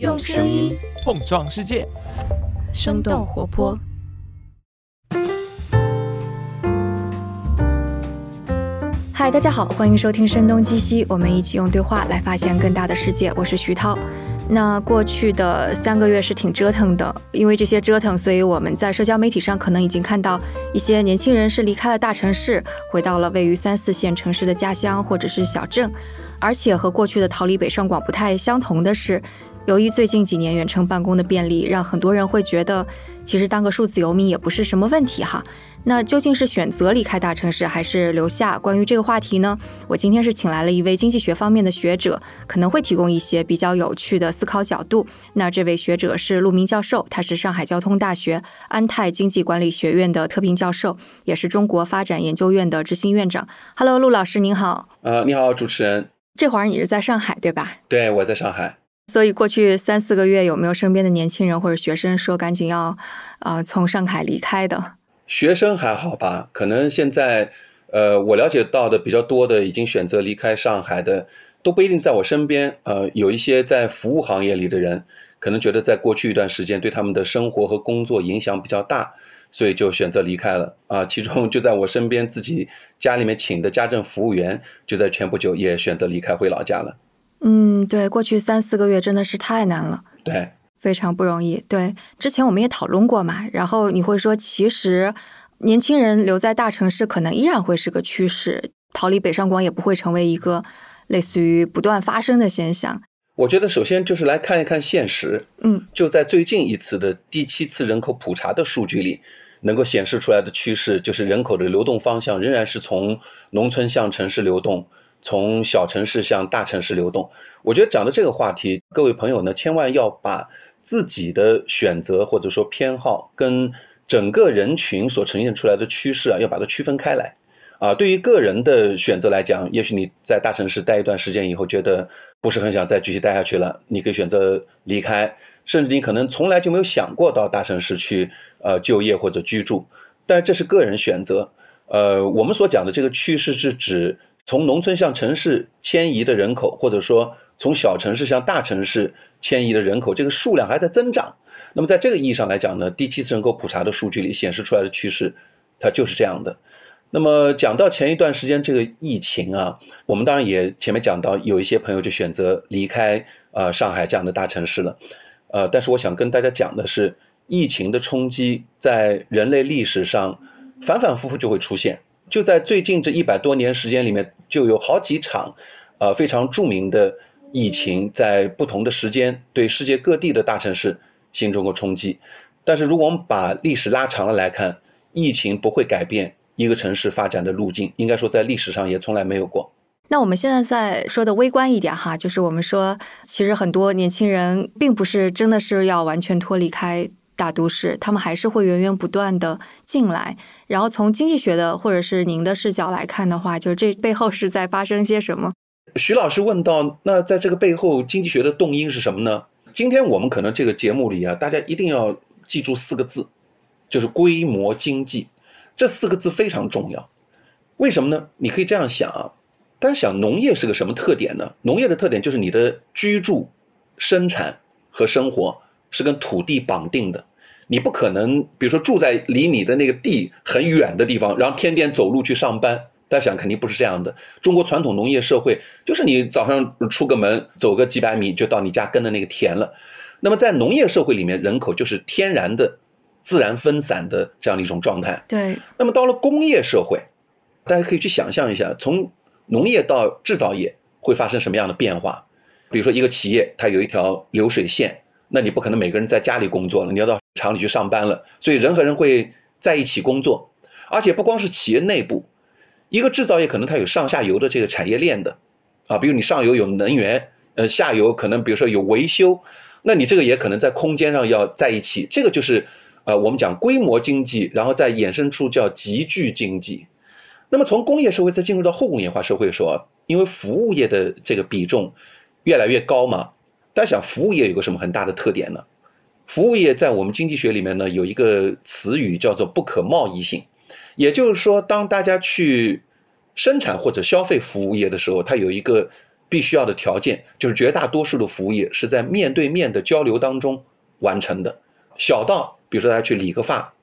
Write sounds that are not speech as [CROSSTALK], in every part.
用声音碰撞世界，生动活泼。嗨，大家好，欢迎收听《声东击西》，我们一起用对话来发现更大的世界。我是徐涛。那过去的三个月是挺折腾的，因为这些折腾，所以我们在社交媒体上可能已经看到一些年轻人是离开了大城市，回到了位于三四线城市的家乡或者是小镇。而且和过去的逃离北上广不太相同的是。由于最近几年远程办公的便利，让很多人会觉得，其实当个数字游民也不是什么问题哈。那究竟是选择离开大城市，还是留下？关于这个话题呢，我今天是请来了一位经济学方面的学者，可能会提供一些比较有趣的思考角度。那这位学者是陆明教授，他是上海交通大学安泰经济管理学院的特聘教授，也是中国发展研究院的执行院长。Hello，陆老师您好。呃，你好，主持人。这会儿你是在上海对吧？对，我在上海。所以过去三四个月有没有身边的年轻人或者学生说赶紧要，呃，从上海离开的？学生还好吧？可能现在，呃，我了解到的比较多的已经选择离开上海的，都不一定在我身边。呃，有一些在服务行业里的人，可能觉得在过去一段时间对他们的生活和工作影响比较大，所以就选择离开了。啊，其中就在我身边自己家里面请的家政服务员，就在前不久也选择离开回老家了。嗯，对，过去三四个月真的是太难了，对，非常不容易。对，之前我们也讨论过嘛，然后你会说，其实年轻人留在大城市可能依然会是个趋势，逃离北上广也不会成为一个类似于不断发生的现象。我觉得首先就是来看一看现实，嗯，就在最近一次的第七次人口普查的数据里，能够显示出来的趋势就是人口的流动方向仍然是从农村向城市流动。从小城市向大城市流动，我觉得讲的这个话题，各位朋友呢，千万要把自己的选择或者说偏好跟整个人群所呈现出来的趋势啊，要把它区分开来。啊，对于个人的选择来讲，也许你在大城市待一段时间以后，觉得不是很想再继续待下去了，你可以选择离开，甚至你可能从来就没有想过到大城市去呃就业或者居住，但这是个人选择。呃，我们所讲的这个趋势是指。从农村向城市迁移的人口，或者说从小城市向大城市迁移的人口，这个数量还在增长。那么在这个意义上来讲呢，第七次人口普查的数据里显示出来的趋势，它就是这样的。那么讲到前一段时间这个疫情啊，我们当然也前面讲到，有一些朋友就选择离开呃上海这样的大城市了。呃，但是我想跟大家讲的是，疫情的冲击在人类历史上反反复复就会出现。就在最近这一百多年时间里面，就有好几场，呃，非常著名的疫情，在不同的时间对世界各地的大城市形成过冲击。但是，如果我们把历史拉长了来看，疫情不会改变一个城市发展的路径，应该说在历史上也从来没有过。那我们现在在说的微观一点哈，就是我们说，其实很多年轻人并不是真的是要完全脱离开。大都市，他们还是会源源不断的进来。然后从经济学的或者是您的视角来看的话，就是这背后是在发生些什么？徐老师问到，那在这个背后，经济学的动因是什么呢？今天我们可能这个节目里啊，大家一定要记住四个字，就是规模经济。这四个字非常重要。为什么呢？你可以这样想啊，大家想农业是个什么特点呢？农业的特点就是你的居住、生产和生活。是跟土地绑定的，你不可能，比如说住在离你的那个地很远的地方，然后天天走路去上班。大家想，肯定不是这样的。中国传统农业社会就是你早上出个门，走个几百米就到你家跟的那个田了。那么在农业社会里面，人口就是天然的、自然分散的这样的一种状态。对。那么到了工业社会，大家可以去想象一下，从农业到制造业会发生什么样的变化？比如说一个企业，它有一条流水线。那你不可能每个人在家里工作了，你要到厂里去上班了，所以人和人会在一起工作，而且不光是企业内部，一个制造业可能它有上下游的这个产业链的，啊，比如你上游有能源，呃，下游可能比如说有维修，那你这个也可能在空间上要在一起，这个就是呃我们讲规模经济，然后再衍生出叫集聚经济。那么从工业社会再进入到后工业化社会的时候，因为服务业的这个比重越来越高嘛。大家想，服务业有个什么很大的特点呢？服务业在我们经济学里面呢，有一个词语叫做不可贸易性，也就是说，当大家去生产或者消费服务业的时候，它有一个必须要的条件就是绝大多数的服务业是在面对面的交流当中完成的。小到比如说大家去理个发，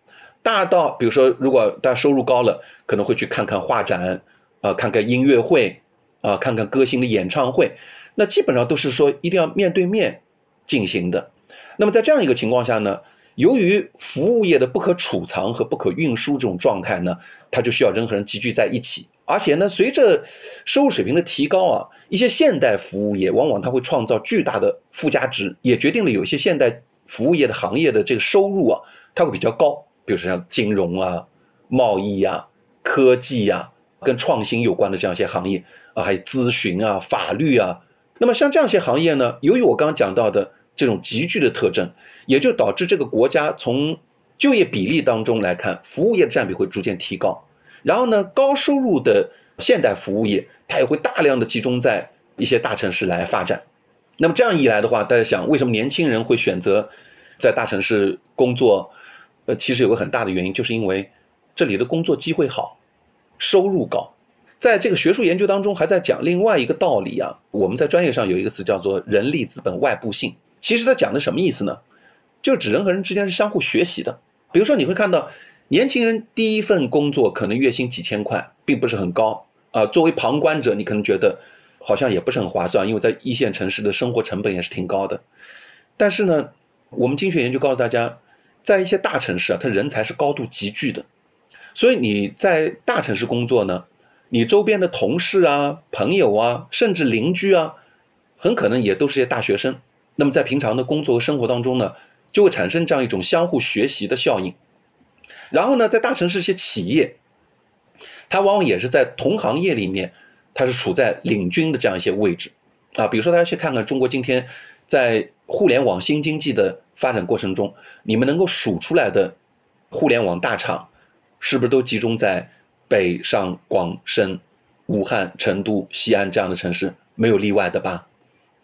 大到比如说如果大家收入高了，可能会去看看画展，啊，看看音乐会，啊，看看歌星的演唱会，那基本上都是说一定要面对面进行的。那么在这样一个情况下呢，由于服务业的不可储藏和不可运输这种状态呢，它就需要人和人集聚在一起。而且呢，随着收入水平的提高啊，一些现代服务业往往它会创造巨大的附加值，也决定了有些现代服务业的行业的这个收入啊，它会比较高。比如说像金融啊、贸易啊、科技啊，跟创新有关的这样一些行业啊，还有咨询啊、法律啊。那么像这样一些行业呢，由于我刚刚讲到的这种集聚的特征，也就导致这个国家从就业比例当中来看，服务业的占比会逐渐提高。然后呢，高收入的现代服务业，它也会大量的集中在一些大城市来发展。那么这样一来的话，大家想，为什么年轻人会选择在大城市工作？呃，其实有个很大的原因，就是因为这里的工作机会好，收入高。在这个学术研究当中，还在讲另外一个道理啊。我们在专业上有一个词叫做人力资本外部性。其实它讲的什么意思呢？就指人和人之间是相互学习的。比如说，你会看到。年轻人第一份工作可能月薪几千块，并不是很高啊。作为旁观者，你可能觉得好像也不是很划算，因为在一线城市的生活成本也是挺高的。但是呢，我们经学研究告诉大家，在一些大城市啊，它人才是高度集聚的，所以你在大城市工作呢，你周边的同事啊、朋友啊，甚至邻居啊，很可能也都是些大学生。那么在平常的工作和生活当中呢，就会产生这样一种相互学习的效应。然后呢，在大城市一些企业，它往往也是在同行业里面，它是处在领军的这样一些位置，啊，比如说大家去看看中国今天在互联网新经济的发展过程中，你们能够数出来的互联网大厂，是不是都集中在北上广深、武汉、成都、西安这样的城市，没有例外的吧？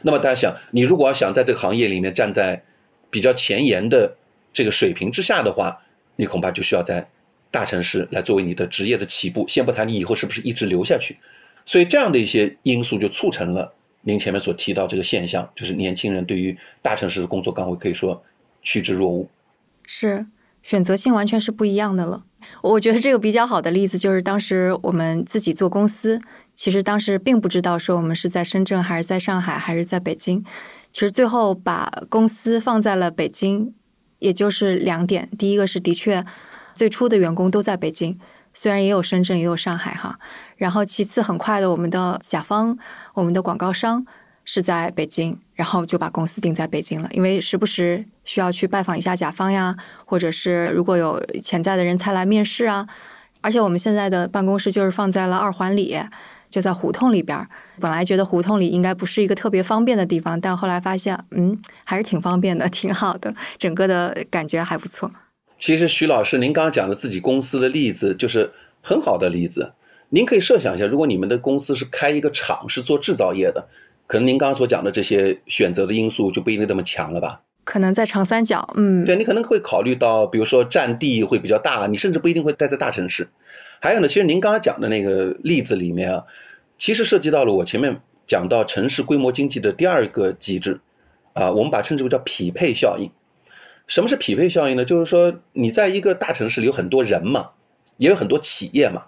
那么大家想，你如果要想在这个行业里面站在比较前沿的这个水平之下的话，你恐怕就需要在大城市来作为你的职业的起步，先不谈你以后是不是一直留下去。所以这样的一些因素就促成了您前面所提到这个现象，就是年轻人对于大城市的工作岗位可以说趋之若鹜。是选择性完全是不一样的了。我觉得这个比较好的例子就是当时我们自己做公司，其实当时并不知道说我们是在深圳还是在上海还是在北京，其实最后把公司放在了北京。也就是两点，第一个是的确，最初的员工都在北京，虽然也有深圳，也有上海哈。然后其次，很快的，我们的甲方，我们的广告商是在北京，然后就把公司定在北京了。因为时不时需要去拜访一下甲方呀，或者是如果有潜在的人才来面试啊。而且我们现在的办公室就是放在了二环里。就在胡同里边本来觉得胡同里应该不是一个特别方便的地方，但后来发现，嗯，还是挺方便的，挺好的，整个的感觉还不错。其实徐老师，您刚刚讲的自己公司的例子就是很好的例子。您可以设想一下，如果你们的公司是开一个厂，是做制造业的，可能您刚刚所讲的这些选择的因素就不一定那么强了吧？可能在长三角，嗯，对你可能会考虑到，比如说占地会比较大，你甚至不一定会待在大城市。还有呢，其实您刚才讲的那个例子里面啊，其实涉及到了我前面讲到城市规模经济的第二个机制，啊，我们把称之为叫匹配效应。什么是匹配效应呢？就是说你在一个大城市里有很多人嘛，也有很多企业嘛，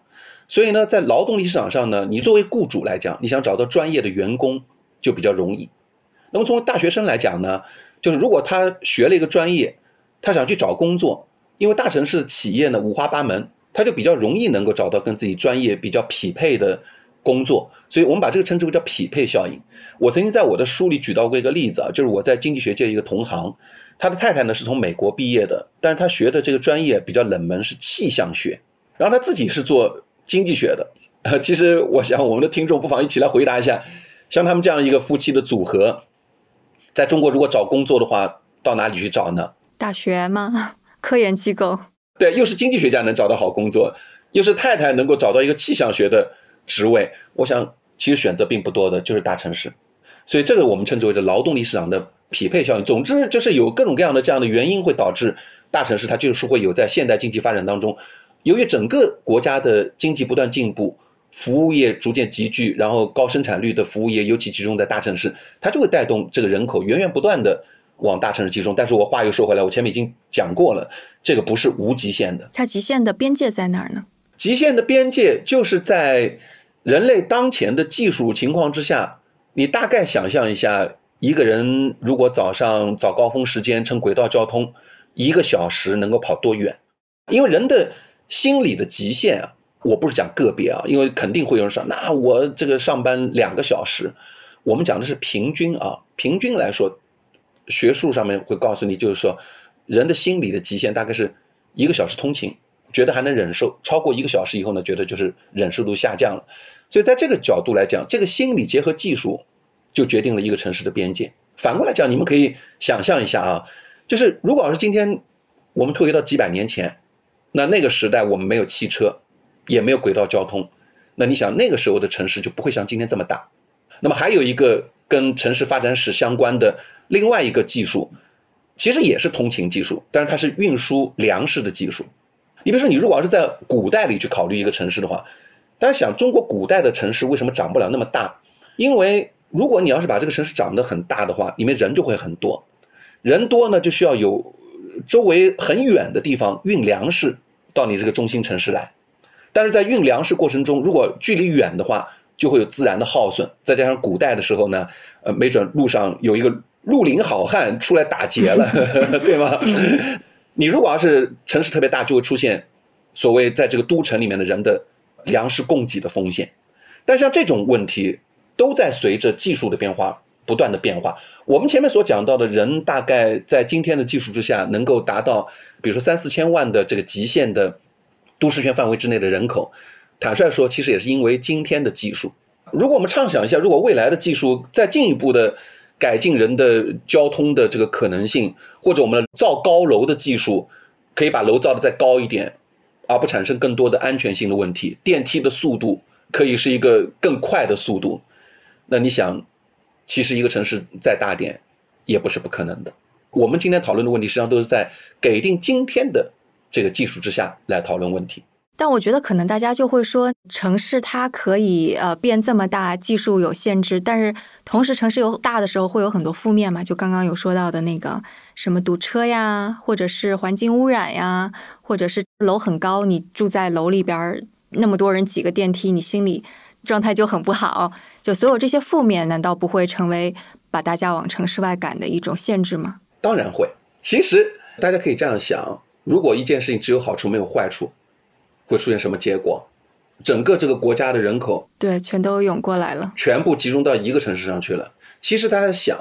所以呢，在劳动力市场上呢，你作为雇主来讲，你想找到专业的员工就比较容易。那么从大学生来讲呢，就是如果他学了一个专业，他想去找工作，因为大城市企业呢五花八门。他就比较容易能够找到跟自己专业比较匹配的工作，所以我们把这个称之为叫匹配效应。我曾经在我的书里举到过一个例子啊，就是我在经济学界一个同行，他的太太呢是从美国毕业的，但是他学的这个专业比较冷门，是气象学，然后他自己是做经济学的。[LAUGHS] 其实我想我们的听众不妨一起来回答一下，像他们这样一个夫妻的组合，在中国如果找工作的话，到哪里去找呢？大学吗？[LAUGHS] 科研机构？对，又是经济学家能找到好工作，又是太太能够找到一个气象学的职位，我想其实选择并不多的，就是大城市。所以这个我们称之为的劳动力市场的匹配效应。总之就是有各种各样的这样的原因会导致大城市它就是会有在现代经济发展当中，由于整个国家的经济不断进步，服务业逐渐集聚，然后高生产率的服务业尤其集中在大城市，它就会带动这个人口源源不断的往大城市集中。但是我话又说回来，我前面已经讲过了，这个不是无极限的。它极限的边界在哪儿呢？极限的边界就是在人类当前的技术情况之下，你大概想象一下，一个人如果早上早高峰时间乘轨道交通，一个小时能够跑多远？因为人的心理的极限啊。我不是讲个别啊，因为肯定会有人说，那我这个上班两个小时，我们讲的是平均啊，平均来说，学术上面会告诉你，就是说，人的心理的极限大概是一个小时通勤，觉得还能忍受，超过一个小时以后呢，觉得就是忍受度下降了。所以在这个角度来讲，这个心理结合技术，就决定了一个城市的边界。反过来讲，你们可以想象一下啊，就是如果要是今天我们退回到几百年前，那那个时代我们没有汽车。也没有轨道交通，那你想那个时候的城市就不会像今天这么大。那么还有一个跟城市发展史相关的另外一个技术，其实也是通勤技术，但是它是运输粮食的技术。你比如说，你如果要是在古代里去考虑一个城市的话，大家想中国古代的城市为什么长不了那么大？因为如果你要是把这个城市长得很大的话，里面人就会很多，人多呢就需要有周围很远的地方运粮食到你这个中心城市来。但是在运粮食过程中，如果距离远的话，就会有自然的耗损。再加上古代的时候呢，呃，没准路上有一个绿林好汉出来打劫了，[LAUGHS] 对吗？你如果要是城市特别大，就会出现所谓在这个都城里面的人的粮食供给的风险。但像这种问题，都在随着技术的变化不断的变化。我们前面所讲到的人，大概在今天的技术之下，能够达到，比如说三四千万的这个极限的。都市圈范围之内的人口，坦率说，其实也是因为今天的技术。如果我们畅想一下，如果未来的技术再进一步的改进人的交通的这个可能性，或者我们造高楼的技术可以把楼造的再高一点，而不产生更多的安全性的问题，电梯的速度可以是一个更快的速度，那你想，其实一个城市再大点也不是不可能的。我们今天讨论的问题，实际上都是在给定今天的。这个技术之下来讨论问题，但我觉得可能大家就会说，城市它可以呃变这么大，技术有限制，但是同时城市有大的时候会有很多负面嘛，就刚刚有说到的那个什么堵车呀，或者是环境污染呀，或者是楼很高，你住在楼里边那么多人挤个电梯，你心里状态就很不好。就所有这些负面，难道不会成为把大家往城市外赶的一种限制吗？当然会。其实大家可以这样想。如果一件事情只有好处没有坏处，会出现什么结果？整个这个国家的人口对全都涌过来了，全部集中到一个城市上去了。其实大家想，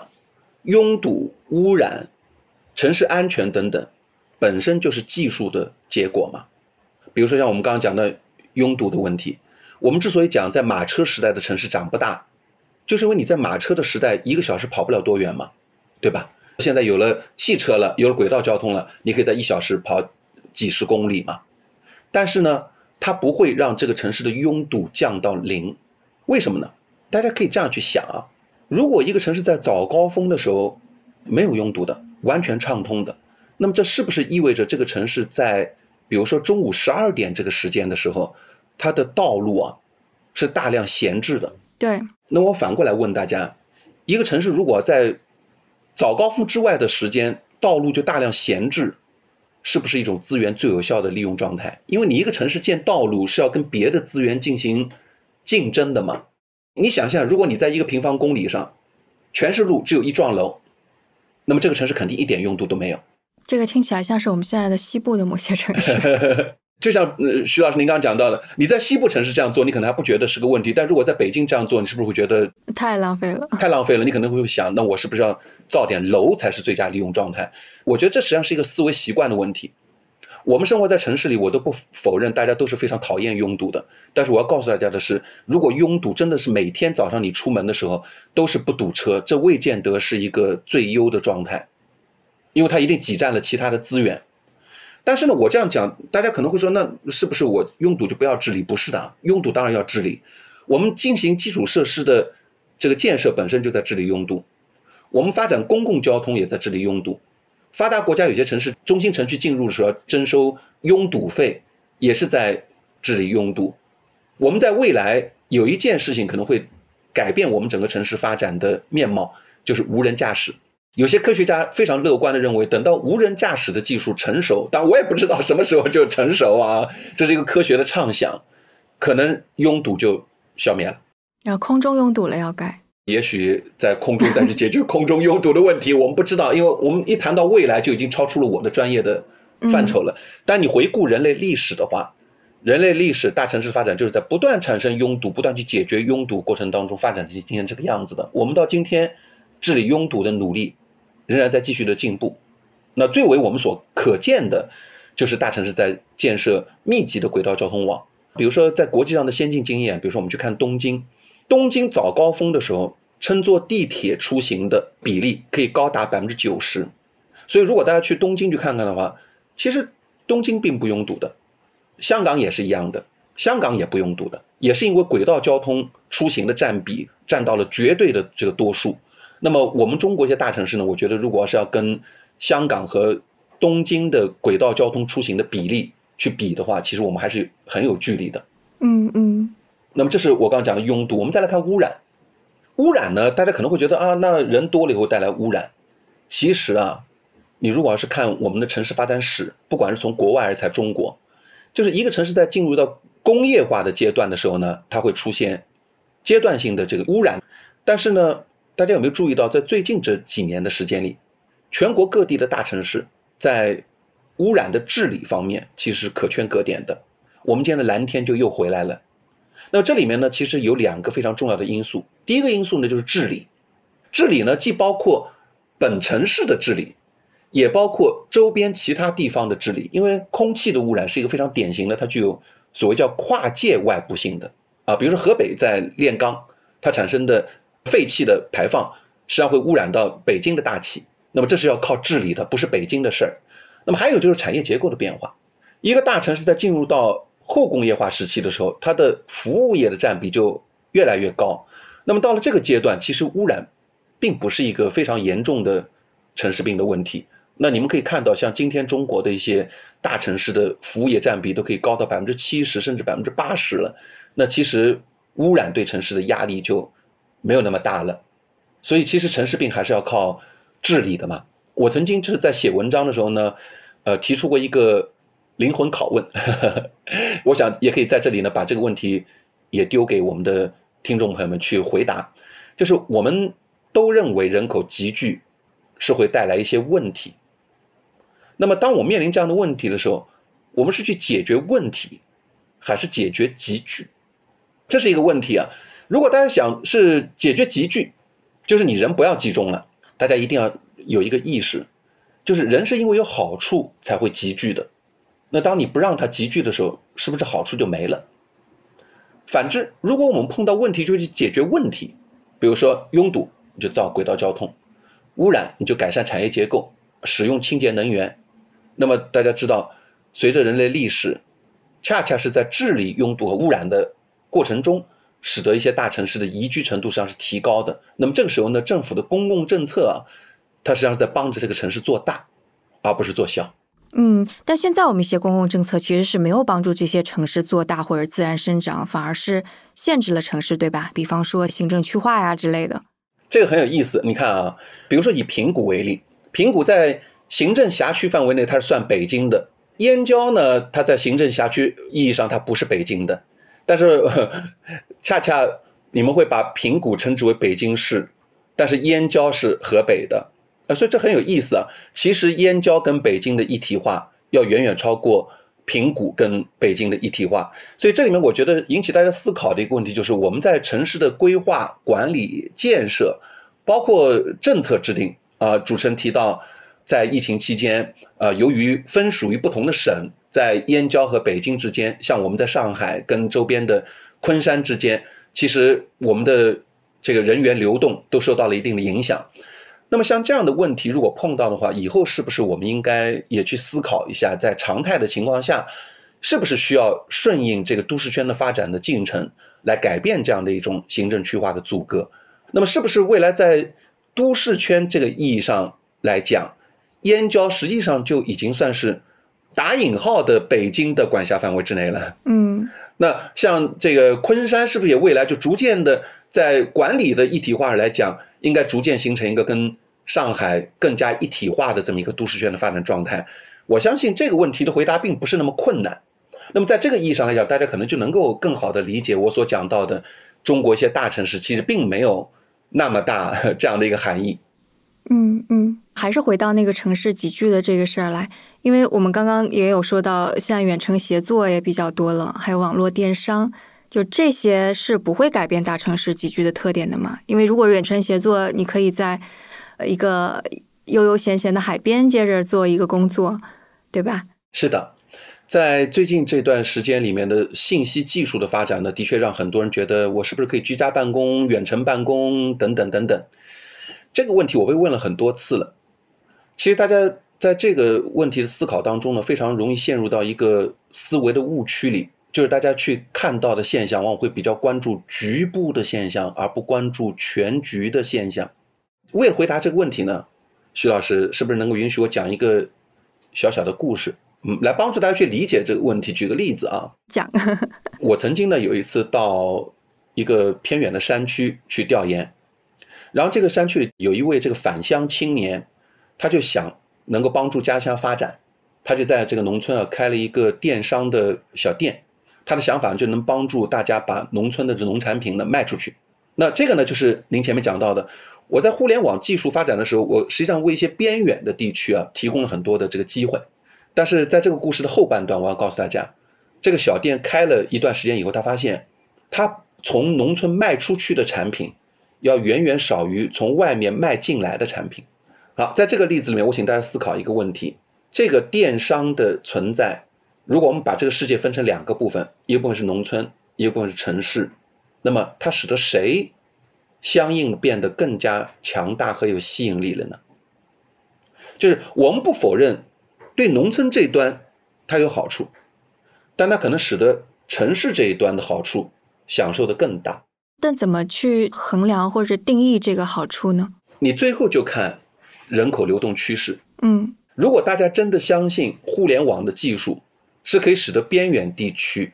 拥堵、污染、城市安全等等，本身就是技术的结果嘛。比如说像我们刚刚讲的拥堵的问题，我们之所以讲在马车时代的城市长不大，就是因为你在马车的时代一个小时跑不了多远嘛，对吧？现在有了汽车了，有了轨道交通了，你可以在一小时跑几十公里嘛。但是呢，它不会让这个城市的拥堵降到零。为什么呢？大家可以这样去想啊：如果一个城市在早高峰的时候没有拥堵的，完全畅通的，那么这是不是意味着这个城市在比如说中午十二点这个时间的时候，它的道路啊是大量闲置的？对。那我反过来问大家：一个城市如果在早高峰之外的时间，道路就大量闲置，是不是一种资源最有效的利用状态？因为你一个城市建道路是要跟别的资源进行竞争的嘛。你想象，如果你在一个平方公里上全是路，只有一幢楼，那么这个城市肯定一点用度都没有。这个听起来像是我们现在的西部的某些城市。[LAUGHS] 就像呃徐老师您刚刚讲到的，你在西部城市这样做，你可能还不觉得是个问题，但如果在北京这样做，你是不是会觉得太浪费了？太浪费了，你可能会想，那我是不是要造点楼才是最佳利用状态？我觉得这实际上是一个思维习惯的问题。我们生活在城市里，我都不否认大家都是非常讨厌拥堵的。但是我要告诉大家的是，如果拥堵真的是每天早上你出门的时候都是不堵车，这未见得是一个最优的状态，因为它一定挤占了其他的资源。但是呢，我这样讲，大家可能会说，那是不是我拥堵就不要治理？不是的，拥堵当然要治理。我们进行基础设施的这个建设本身就在治理拥堵，我们发展公共交通也在治理拥堵。发达国家有些城市中心城区进入的时候征收拥堵费，也是在治理拥堵。我们在未来有一件事情可能会改变我们整个城市发展的面貌，就是无人驾驶。有些科学家非常乐观的认为，等到无人驾驶的技术成熟，但我也不知道什么时候就成熟啊，这是一个科学的畅想，可能拥堵就消灭了。然后空中拥堵了要改，也许在空中再去解决空中拥堵的问题，我们不知道，因为我们一谈到未来就已经超出了我的专业的范畴了。但你回顾人类历史的话，人类历史大城市发展就是在不断产生拥堵、不断去解决拥堵过程当中发展成今天这个样子的。我们到今天治理拥堵的努力。仍然在继续的进步，那最为我们所可见的，就是大城市在建设密集的轨道交通网。比如说，在国际上的先进经验，比如说我们去看东京，东京早高峰的时候，乘坐地铁出行的比例可以高达百分之九十。所以，如果大家去东京去看看的话，其实东京并不拥堵的，香港也是一样的，香港也不拥堵的，也是因为轨道交通出行的占比占到了绝对的这个多数。那么我们中国一些大城市呢，我觉得如果要是要跟香港和东京的轨道交通出行的比例去比的话，其实我们还是很有距离的。嗯嗯。那么这是我刚刚讲的拥堵。我们再来看污染。污染呢，大家可能会觉得啊，那人多了以后带来污染。其实啊，你如果要是看我们的城市发展史，不管是从国外还是在中国，就是一个城市在进入到工业化的阶段的时候呢，它会出现阶段性的这个污染。但是呢。大家有没有注意到，在最近这几年的时间里，全国各地的大城市在污染的治理方面其实可圈可点的。我们今天的蓝天就又回来了。那这里面呢，其实有两个非常重要的因素。第一个因素呢，就是治理。治理呢，既包括本城市的治理，也包括周边其他地方的治理。因为空气的污染是一个非常典型的，它具有所谓叫跨界外部性的啊。比如说河北在炼钢，它产生的。废气的排放实际上会污染到北京的大气，那么这是要靠治理的，不是北京的事儿。那么还有就是产业结构的变化，一个大城市在进入到后工业化时期的时候，它的服务业的占比就越来越高。那么到了这个阶段，其实污染并不是一个非常严重的城市病的问题。那你们可以看到，像今天中国的一些大城市的服务业占比都可以高到百分之七十甚至百分之八十了。那其实污染对城市的压力就。没有那么大了，所以其实城市病还是要靠治理的嘛。我曾经就是在写文章的时候呢，呃，提出过一个灵魂拷问，[LAUGHS] 我想也可以在这里呢把这个问题也丢给我们的听众朋友们去回答。就是我们都认为人口集聚是会带来一些问题，那么当我面临这样的问题的时候，我们是去解决问题，还是解决集聚？这是一个问题啊。如果大家想是解决集聚，就是你人不要集中了，大家一定要有一个意识，就是人是因为有好处才会集聚的。那当你不让它集聚的时候，是不是好处就没了？反之，如果我们碰到问题就去解决问题，比如说拥堵，你就造轨道交通；污染，你就改善产业结构，使用清洁能源。那么大家知道，随着人类历史，恰恰是在治理拥堵和污染的过程中。使得一些大城市的宜居程度上是提高的。那么这个时候呢，政府的公共政策啊，它实际上是在帮着这个城市做大，而不是做小。嗯，但现在我们一些公共政策其实是没有帮助这些城市做大或者自然生长，反而是限制了城市，对吧？比方说行政区划呀之类的。这个很有意思。你看啊，比如说以平谷为例，平谷在行政辖区范围内它是算北京的，燕郊呢，它在行政辖区意义上它不是北京的。但是，[LAUGHS] 恰恰你们会把平谷称之为北京市，但是燕郊是河北的，啊，所以这很有意思啊。其实燕郊跟北京的一体化要远远超过平谷跟北京的一体化。所以这里面我觉得引起大家思考的一个问题就是，我们在城市的规划、管理、建设，包括政策制定啊，主持人提到，在疫情期间，呃，由于分属于不同的省。在燕郊和北京之间，像我们在上海跟周边的昆山之间，其实我们的这个人员流动都受到了一定的影响。那么像这样的问题，如果碰到的话，以后是不是我们应该也去思考一下，在常态的情况下，是不是需要顺应这个都市圈的发展的进程，来改变这样的一种行政区划的阻隔？那么是不是未来在都市圈这个意义上来讲，燕郊实际上就已经算是？打引号的北京的管辖范围之内了。嗯，那像这个昆山是不是也未来就逐渐的在管理的一体化上来讲，应该逐渐形成一个跟上海更加一体化的这么一个都市圈的发展状态？我相信这个问题的回答并不是那么困难。那么在这个意义上来讲，大家可能就能够更好的理解我所讲到的中国一些大城市其实并没有那么大 [LAUGHS] 这样的一个含义。嗯嗯，还是回到那个城市集聚的这个事儿来，因为我们刚刚也有说到，现在远程协作也比较多了，还有网络电商，就这些是不会改变大城市集聚的特点的嘛？因为如果远程协作，你可以在一个悠悠闲闲的海边接着做一个工作，对吧？是的，在最近这段时间里面的信息技术的发展呢，的确让很多人觉得我是不是可以居家办公、远程办公等等等等。这个问题我被问了很多次了。其实大家在这个问题的思考当中呢，非常容易陷入到一个思维的误区里，就是大家去看到的现象，往往会比较关注局部的现象，而不关注全局的现象。为了回答这个问题呢，徐老师是不是能够允许我讲一个小小的故事，嗯，来帮助大家去理解这个问题？举个例子啊，讲，[LAUGHS] 我曾经呢有一次到一个偏远的山区去调研。然后这个山区里有一位这个返乡青年，他就想能够帮助家乡发展，他就在这个农村啊开了一个电商的小店，他的想法就能帮助大家把农村的这农产品呢卖出去。那这个呢就是您前面讲到的，我在互联网技术发展的时候，我实际上为一些边远的地区啊提供了很多的这个机会。但是在这个故事的后半段，我要告诉大家，这个小店开了一段时间以后，他发现他从农村卖出去的产品。要远远少于从外面卖进来的产品。好，在这个例子里面，我请大家思考一个问题：这个电商的存在，如果我们把这个世界分成两个部分，一个部分是农村，一个部分是城市，那么它使得谁相应变得更加强大和有吸引力了呢？就是我们不否认，对农村这一端它有好处，但它可能使得城市这一端的好处享受的更大。但怎么去衡量或者定义这个好处呢？你最后就看人口流动趋势。嗯，如果大家真的相信互联网的技术是可以使得边远地区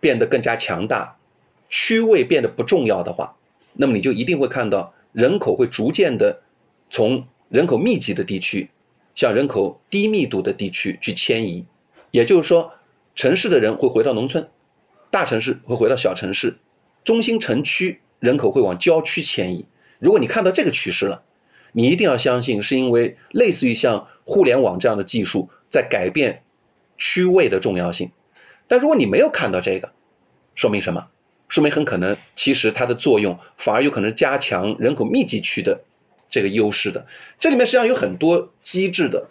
变得更加强大，区位变得不重要的话，那么你就一定会看到人口会逐渐的从人口密集的地区向人口低密度的地区去迁移。也就是说，城市的人会回到农村，大城市会回到小城市。中心城区人口会往郊区迁移。如果你看到这个趋势了，你一定要相信，是因为类似于像互联网这样的技术在改变区位的重要性。但如果你没有看到这个，说明什么？说明很可能其实它的作用反而有可能加强人口密集区的这个优势的。这里面实际上有很多机制的。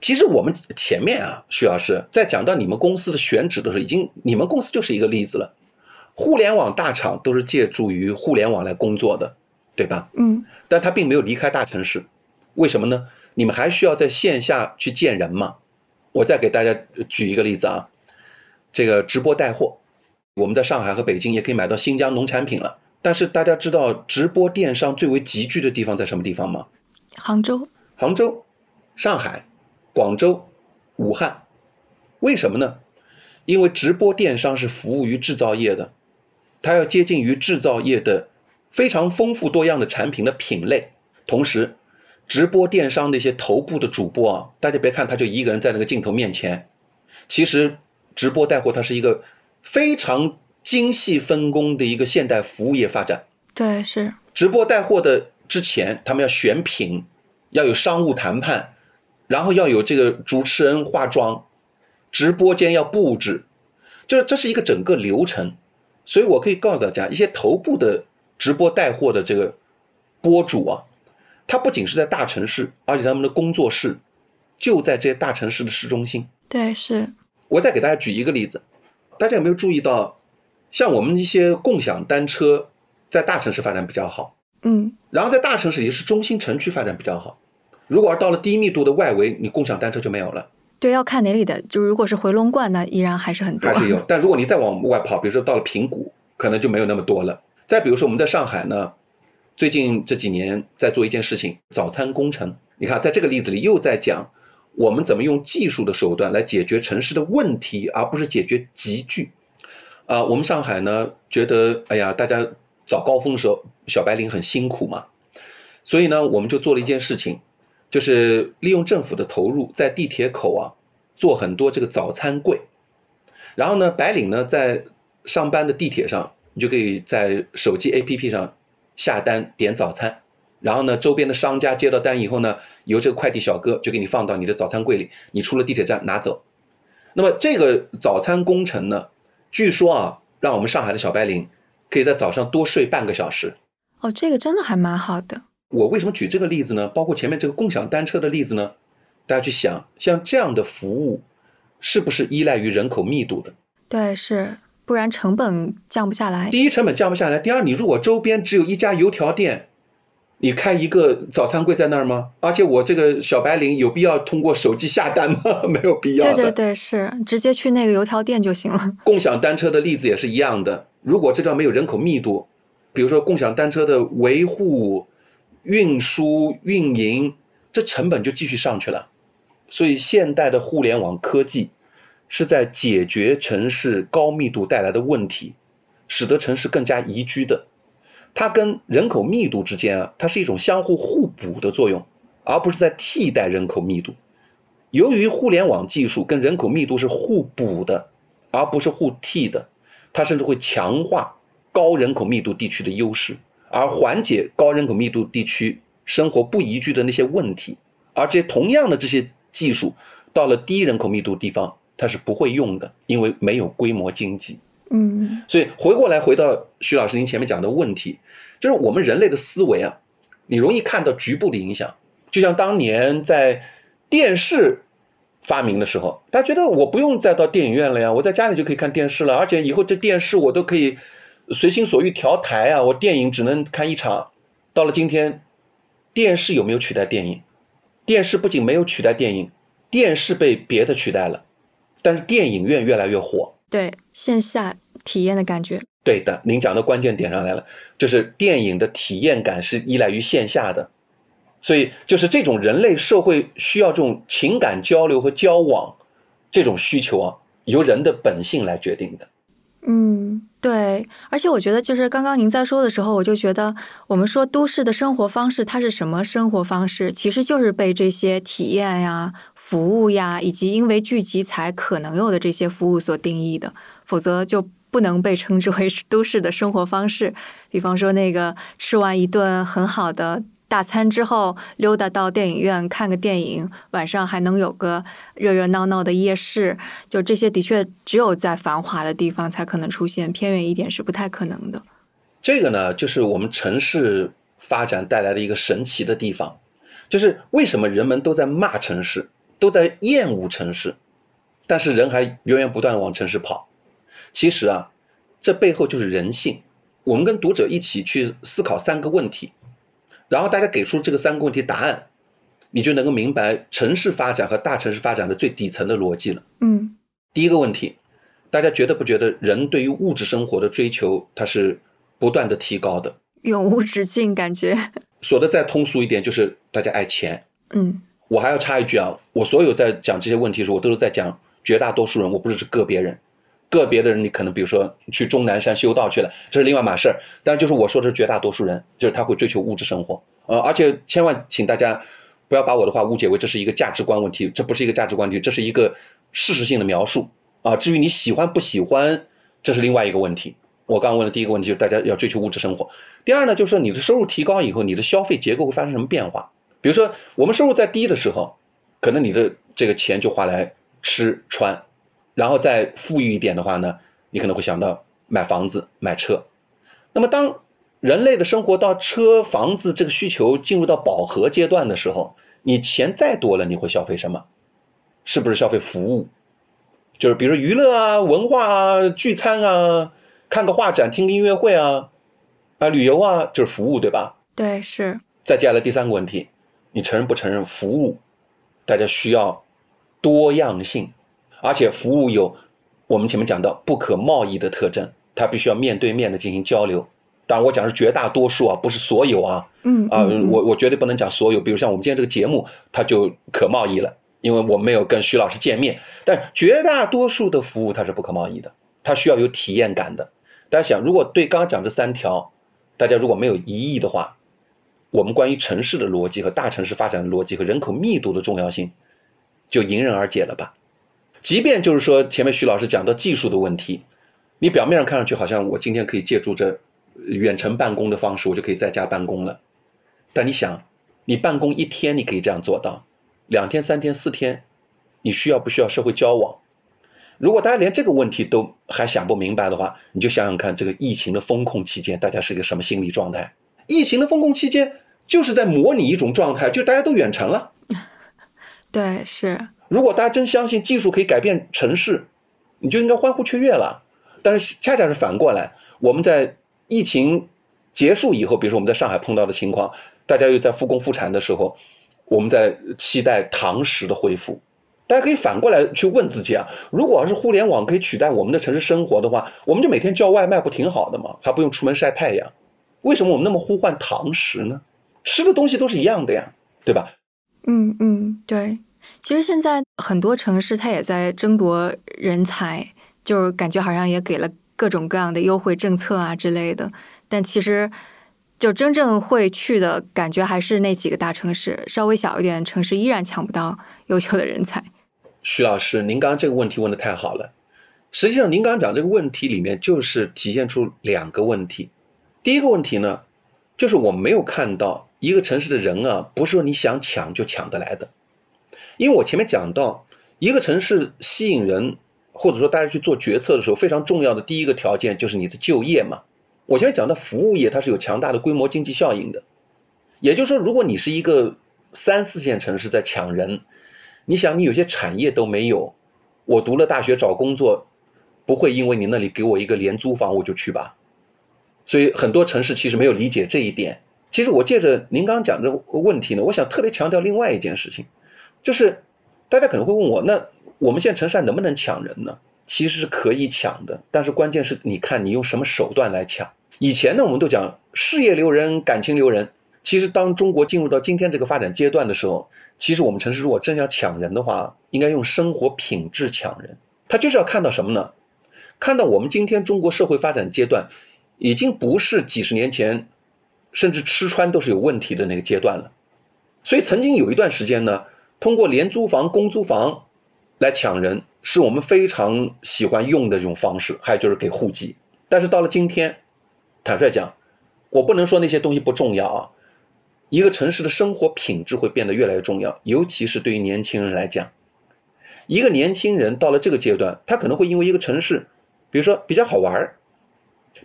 其实我们前面啊，徐老师在讲到你们公司的选址的时候，已经你们公司就是一个例子了。互联网大厂都是借助于互联网来工作的，对吧？嗯，但他并没有离开大城市，为什么呢？你们还需要在线下去见人吗？我再给大家举一个例子啊，这个直播带货，我们在上海和北京也可以买到新疆农产品了。但是大家知道直播电商最为集聚的地方在什么地方吗？杭州、杭州、上海、广州、武汉，为什么呢？因为直播电商是服务于制造业的。它要接近于制造业的非常丰富多样的产品的品类，同时，直播电商那些头部的主播啊，大家别看他就一个人在那个镜头面前，其实直播带货它是一个非常精细分工的一个现代服务业发展。对，是直播带货的之前，他们要选品，要有商务谈判，然后要有这个主持人化妆，直播间要布置，就是这是一个整个流程。所以我可以告诉大家，一些头部的直播带货的这个播主啊，他不仅是在大城市，而且他们的工作室就在这些大城市的市中心。对，是。我再给大家举一个例子，大家有没有注意到，像我们一些共享单车在大城市发展比较好，嗯，然后在大城市也是中心城区发展比较好。如果要到了低密度的外围，你共享单车就没有了。对，要看哪里的。就如果是回龙观，那依然还是很多。还是有，但如果你再往外跑，比如说到了平谷，可能就没有那么多了。再比如说我们在上海呢，最近这几年在做一件事情——早餐工程。你看，在这个例子里又在讲我们怎么用技术的手段来解决城市的问题，而不是解决集聚。啊，我们上海呢，觉得哎呀，大家早高峰的时候，小白领很辛苦嘛，所以呢，我们就做了一件事情，就是利用政府的投入，在地铁口啊做很多这个早餐柜，然后呢，白领呢在上班的地铁上，你就可以在手机 APP 上下单点早餐，然后呢，周边的商家接到单以后呢，由这个快递小哥就给你放到你的早餐柜里，你出了地铁站拿走。那么这个早餐工程呢？据说啊，让我们上海的小白领可以在早上多睡半个小时。哦，这个真的还蛮好的。我为什么举这个例子呢？包括前面这个共享单车的例子呢？大家去想，像这样的服务，是不是依赖于人口密度的？对，是，不然成本降不下来。第一，成本降不下来；第二，你如果周边只有一家油条店。你开一个早餐柜在那儿吗？而且我这个小白领有必要通过手机下单吗？[LAUGHS] 没有必要。对对对，是直接去那个油条店就行了。共享单车的例子也是一样的。如果这地方没有人口密度，比如说共享单车的维护、运输、运营，这成本就继续上去了。所以，现代的互联网科技是在解决城市高密度带来的问题，使得城市更加宜居的。它跟人口密度之间啊，它是一种相互互补的作用，而不是在替代人口密度。由于互联网技术跟人口密度是互补的，而不是互替的，它甚至会强化高人口密度地区的优势，而缓解高人口密度地区生活不宜居的那些问题。而且同样的这些技术，到了低人口密度地方，它是不会用的，因为没有规模经济。嗯，所以回过来回到徐老师您前面讲的问题，就是我们人类的思维啊，你容易看到局部的影响。就像当年在电视发明的时候，大家觉得我不用再到电影院了呀，我在家里就可以看电视了，而且以后这电视我都可以随心所欲调台啊，我电影只能看一场。到了今天，电视有没有取代电影？电视不仅没有取代电影，电视被别的取代了，但是电影院越来越火。对，线下。体验的感觉，对的，您讲的关键点上来了，就是电影的体验感是依赖于线下的，所以就是这种人类社会需要这种情感交流和交往这种需求啊，由人的本性来决定的。嗯，对，而且我觉得就是刚刚您在说的时候，我就觉得我们说都市的生活方式，它是什么生活方式？其实就是被这些体验呀、服务呀，以及因为聚集才可能有的这些服务所定义的，否则就。不能被称之为是 [LAUGHS] 都市的生活方式。比方说，那个吃完一顿很好的大餐之后，溜达到电影院看个电影，晚上还能有个热热闹闹的夜市，就这些的确只有在繁华的地方才可能出现，偏远一点是不太可能的。这个呢，就是我们城市发展带来的一个神奇的地方，就是为什么人们都在骂城市，都在厌恶城市，但是人还源源不断的往城市跑。其实啊，这背后就是人性。我们跟读者一起去思考三个问题，然后大家给出这个三个问题答案，你就能够明白城市发展和大城市发展的最底层的逻辑了。嗯，第一个问题，大家觉得不觉得人对于物质生活的追求，它是不断的提高的，永无止境？感觉说的再通俗一点，就是大家爱钱。嗯，我还要插一句啊，我所有在讲这些问题的时候，我都是在讲绝大多数人，我不是指个别人。个别的人，你可能比如说去终南山修道去了，这是另外码事儿。但就是我说的是绝大多数人，就是他会追求物质生活，呃，而且千万请大家不要把我的话误解为这是一个价值观问题，这不是一个价值观问题，这是一个事实性的描述啊。至于你喜欢不喜欢，这是另外一个问题。我刚问的第一个问题就是大家要追求物质生活，第二呢，就是你的收入提高以后，你的消费结构会发生什么变化？比如说我们收入在低的时候，可能你的这个钱就花来吃穿。然后再富裕一点的话呢，你可能会想到买房子、买车。那么，当人类的生活到车、房子这个需求进入到饱和阶段的时候，你钱再多了，你会消费什么？是不是消费服务？就是比如娱乐啊、文化啊、聚餐啊、看个画展、听个音乐会啊、啊旅游啊，就是服务，对吧？对，是。再接下来第三个问题，你承认不承认服务？大家需要多样性。而且服务有我们前面讲到不可贸易的特征，它必须要面对面的进行交流。当然，我讲是绝大多数啊，不是所有啊。嗯啊，我我绝对不能讲所有。比如像我们今天这个节目，它就可贸易了因为我没有跟徐老师见面，但绝大多数的服务它是不可贸易的，它需要有体验感的。大家想，如果对刚刚讲这三条，大家如果没有疑义的话，我们关于城市的逻辑和大城市发展的逻辑和人口密度的重要性，就迎刃而解了吧？即便就是说前面徐老师讲到技术的问题，你表面上看上去好像我今天可以借助着远程办公的方式，我就可以在家办公了。但你想，你办公一天你可以这样做到，两天、三天、四天，你需要不需要社会交往？如果大家连这个问题都还想不明白的话，你就想想看，这个疫情的风控期间，大家是一个什么心理状态？疫情的封控期间，就是在模拟一种状态，就大家都远程了。[LAUGHS] 对，是。如果大家真相信技术可以改变城市，你就应该欢呼雀跃了。但是恰恰是反过来，我们在疫情结束以后，比如说我们在上海碰到的情况，大家又在复工复产的时候，我们在期待堂食的恢复。大家可以反过来去问自己啊：如果要是互联网可以取代我们的城市生活的话，我们就每天叫外卖不挺好的吗？还不用出门晒太阳。为什么我们那么呼唤堂食呢？吃的东西都是一样的呀，对吧？嗯嗯，对。其实现在很多城市它也在争夺人才，就是感觉好像也给了各种各样的优惠政策啊之类的。但其实，就真正会去的感觉还是那几个大城市，稍微小一点城市依然抢不到优秀的人才。徐老师，您刚刚这个问题问的太好了。实际上，您刚刚讲这个问题里面就是体现出两个问题。第一个问题呢，就是我没有看到一个城市的人啊，不是说你想抢就抢得来的。因为我前面讲到，一个城市吸引人，或者说大家去做决策的时候，非常重要的第一个条件就是你的就业嘛。我前面讲到服务业，它是有强大的规模经济效应的。也就是说，如果你是一个三四线城市在抢人，你想你有些产业都没有，我读了大学找工作，不会因为你那里给我一个廉租房我就去吧。所以很多城市其实没有理解这一点。其实我借着您刚刚讲的问题呢，我想特别强调另外一件事情。就是大家可能会问我，那我们现在城市能不能抢人呢？其实是可以抢的，但是关键是你看你用什么手段来抢。以前呢，我们都讲事业留人，感情留人。其实当中国进入到今天这个发展阶段的时候，其实我们城市如果真要抢人的话，应该用生活品质抢人。他就是要看到什么呢？看到我们今天中国社会发展阶段，已经不是几十年前，甚至吃穿都是有问题的那个阶段了。所以曾经有一段时间呢。通过廉租房、公租房来抢人，是我们非常喜欢用的这种方式。还有就是给户籍。但是到了今天，坦率讲，我不能说那些东西不重要啊。一个城市的生活品质会变得越来越重要，尤其是对于年轻人来讲。一个年轻人到了这个阶段，他可能会因为一个城市，比如说比较好玩儿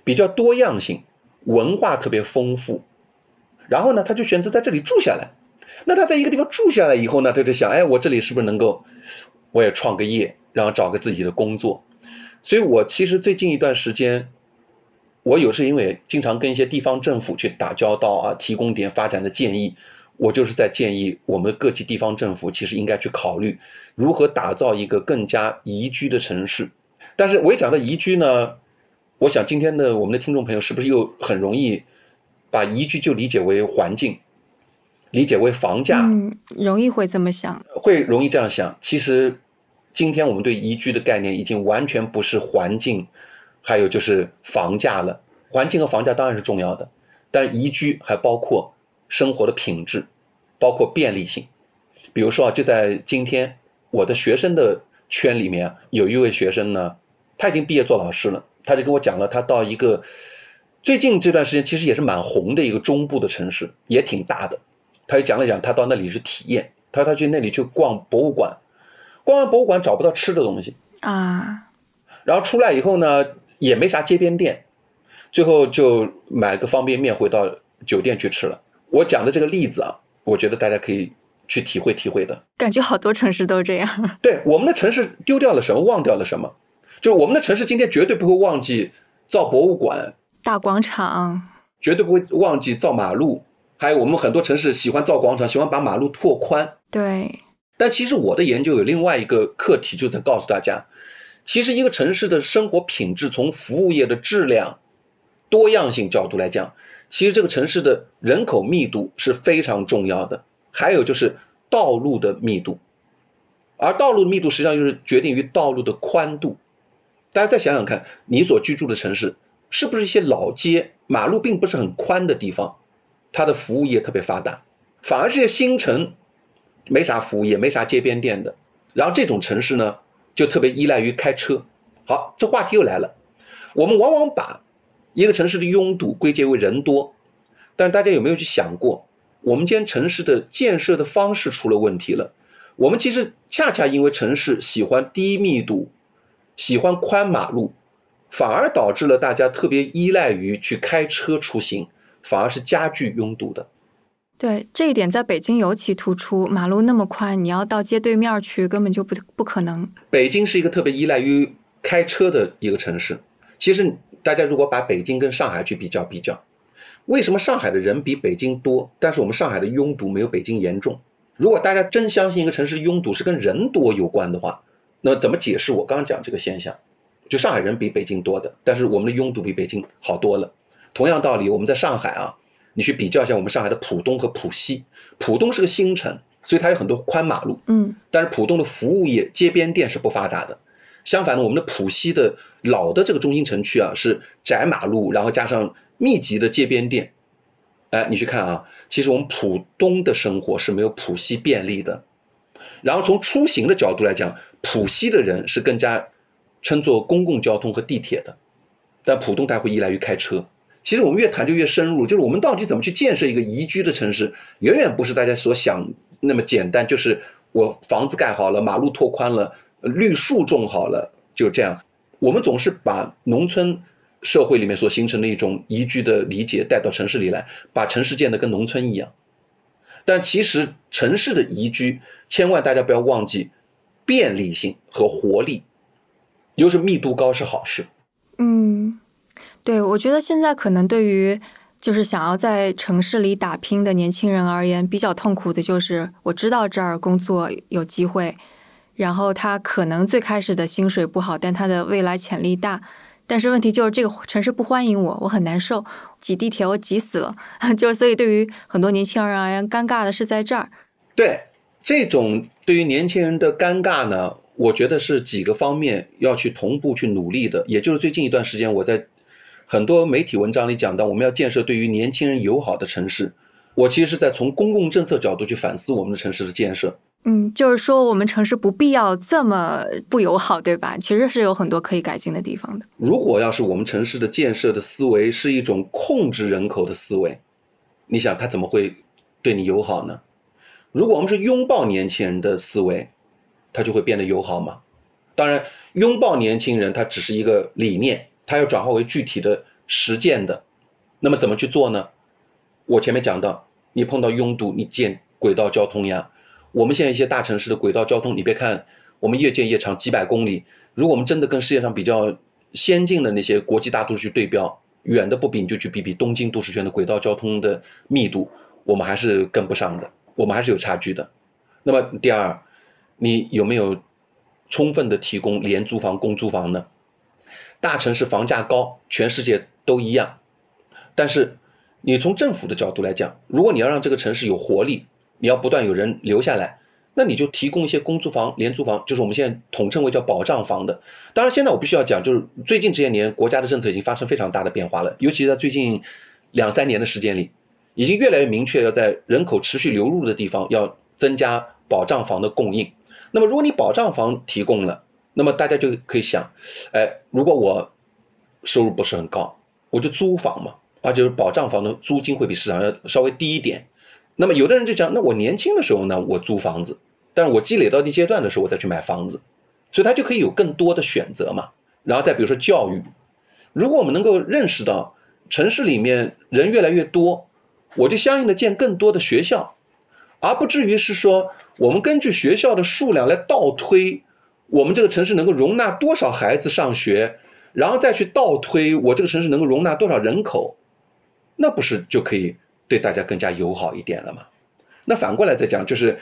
比较多样性，文化特别丰富，然后呢，他就选择在这里住下来。那他在一个地方住下来以后呢，他就想，哎，我这里是不是能够，我也创个业，然后找个自己的工作。所以我其实最近一段时间，我有时因为经常跟一些地方政府去打交道啊，提供点发展的建议，我就是在建议我们各级地方政府其实应该去考虑如何打造一个更加宜居的城市。但是我一讲到宜居呢，我想今天的我们的听众朋友是不是又很容易把宜居就理解为环境？理解为房价，嗯，容易会这么想，会容易这样想。其实，今天我们对宜居的概念已经完全不是环境，还有就是房价了。环境和房价当然是重要的，但是宜居还包括生活的品质，包括便利性。比如说啊，就在今天，我的学生的圈里面，有一位学生呢，他已经毕业做老师了，他就跟我讲了，他到一个最近这段时间其实也是蛮红的一个中部的城市，也挺大的。他就讲了讲，他到那里是体验。他说他去那里去逛博物馆，逛完博物馆找不到吃的东西啊，然后出来以后呢，也没啥街边店，最后就买个方便面回到酒店去吃了。我讲的这个例子啊，我觉得大家可以去体会体会的。感觉好多城市都这样。对，我们的城市丢掉了什么，忘掉了什么？就是我们的城市今天绝对不会忘记造博物馆、大广场，绝对不会忘记造马路。还有我们很多城市喜欢造广场，喜欢把马路拓宽。对。但其实我的研究有另外一个课题，就在告诉大家，其实一个城市的生活品质，从服务业的质量、多样性角度来讲，其实这个城市的人口密度是非常重要的。还有就是道路的密度，而道路的密度实际上就是决定于道路的宽度。大家再想想看，你所居住的城市是不是一些老街，马路并不是很宽的地方，它的服务业特别发达，反而是些新城，没啥服务业，没啥街边店的。然后这种城市呢，就特别依赖于开车。好，这话题又来了，我们往往把一个城市的拥堵归结为人多，但大家有没有去想过，我们今天城市的建设的方式出了问题了？我们其实恰恰因为城市喜欢低密度。喜欢宽马路，反而导致了大家特别依赖于去开车出行，反而是加剧拥堵的。对这一点，在北京尤其突出。马路那么宽，你要到街对面去，根本就不不可能。北京是一个特别依赖于开车的一个城市。其实，大家如果把北京跟上海去比较比较，为什么上海的人比北京多，但是我们上海的拥堵没有北京严重？如果大家真相信一个城市拥堵是跟人多有关的话，那么怎么解释我刚刚讲这个现象？就上海人比北京多的，但是我们的拥堵比北京好多了。同样道理，我们在上海啊，你去比较一下我们上海的浦东和浦西。浦东是个新城，所以它有很多宽马路，嗯，但是浦东的服务业、街边店是不发达的。相反呢，我们的浦西的老的这个中心城区啊，是窄马路，然后加上密集的街边店。哎，你去看啊，其实我们浦东的生活是没有浦西便利的。然后从出行的角度来讲，浦西的人是更加乘坐公共交通和地铁的，但浦东它会依赖于开车。其实我们越谈就越深入，就是我们到底怎么去建设一个宜居的城市，远远不是大家所想那么简单。就是我房子盖好了，马路拓宽了，绿树种好了，就这样。我们总是把农村社会里面所形成的一种宜居的理解带到城市里来，把城市建得跟农村一样。但其实城市的宜居，千万大家不要忘记便利性和活力，又是密度高是好事。嗯，对，我觉得现在可能对于就是想要在城市里打拼的年轻人而言，比较痛苦的就是我知道这儿工作有机会，然后他可能最开始的薪水不好，但他的未来潜力大。但是问题就是这个城市不欢迎我，我很难受，挤地铁我挤死了，[LAUGHS] 就是所以对于很多年轻人而言，尴尬的是在这儿。对这种对于年轻人的尴尬呢，我觉得是几个方面要去同步去努力的。也就是最近一段时间，我在很多媒体文章里讲到，我们要建设对于年轻人友好的城市。我其实是在从公共政策角度去反思我们的城市的建设。嗯，就是说我们城市不必要这么不友好，对吧？其实是有很多可以改进的地方的。如果要是我们城市的建设的思维是一种控制人口的思维，你想他怎么会对你友好呢？如果我们是拥抱年轻人的思维，他就会变得友好吗？当然，拥抱年轻人它只是一个理念，它要转化为具体的实践的。那么怎么去做呢？我前面讲到，你碰到拥堵，你建轨道交通呀。我们现在一些大城市的轨道交通，你别看我们越建越长，几百公里。如果我们真的跟世界上比较先进的那些国际大都市去对标，远的不比，你就去比比东京都市圈的轨道交通的密度，我们还是跟不上的，我们还是有差距的。那么第二，你有没有充分的提供廉租房、公租房呢？大城市房价高，全世界都一样。但是你从政府的角度来讲，如果你要让这个城市有活力，你要不断有人留下来，那你就提供一些公租房、廉租房，就是我们现在统称为叫保障房的。当然，现在我必须要讲，就是最近这些年国家的政策已经发生非常大的变化了，尤其在最近两三年的时间里，已经越来越明确，要在人口持续流入的地方要增加保障房的供应。那么，如果你保障房提供了，那么大家就可以想，哎，如果我收入不是很高，我就租房嘛，而且保障房的租金会比市场要稍微低一点。那么有的人就讲，那我年轻的时候呢，我租房子，但是我积累到一阶段的时候，我再去买房子，所以他就可以有更多的选择嘛。然后再比如说教育，如果我们能够认识到城市里面人越来越多，我就相应的建更多的学校，而不至于是说我们根据学校的数量来倒推我们这个城市能够容纳多少孩子上学，然后再去倒推我这个城市能够容纳多少人口，那不是就可以？对大家更加友好一点了嘛？那反过来再讲，就是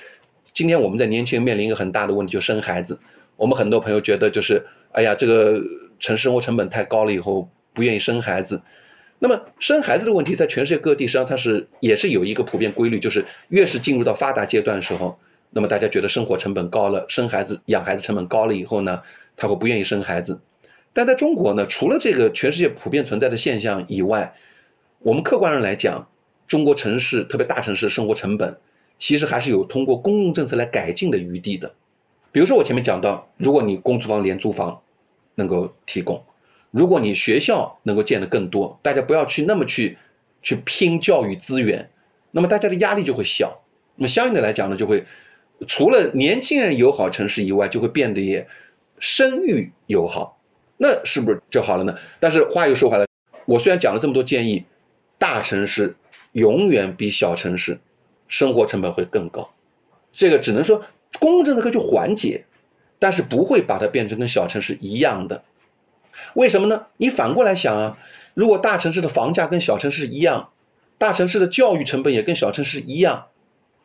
今天我们在年轻人面临一个很大的问题，就生孩子。我们很多朋友觉得，就是哎呀，这个城市生活成本太高了，以后不愿意生孩子。那么生孩子的问题，在全世界各地实际上它是也是有一个普遍规律，就是越是进入到发达阶段的时候，那么大家觉得生活成本高了，生孩子养孩子成本高了以后呢，他会不愿意生孩子。但在中国呢，除了这个全世界普遍存在的现象以外，我们客观上来讲，中国城市特别大城市生活成本其实还是有通过公共政策来改进的余地的。比如说我前面讲到，如果你公租房、廉租房能够提供，如果你学校能够建得更多，大家不要去那么去去拼教育资源，那么大家的压力就会小。那么相应的来讲呢，就会除了年轻人友好城市以外，就会变得也生育友好。那是不是就好了呢？但是话又说回来，我虽然讲了这么多建议，大城市永远比小城市生活成本会更高，这个只能说公共政策可以去缓解，但是不会把它变成跟小城市一样的。为什么呢？你反过来想啊，如果大城市的房价跟小城市一样，大城市的教育成本也跟小城市一样，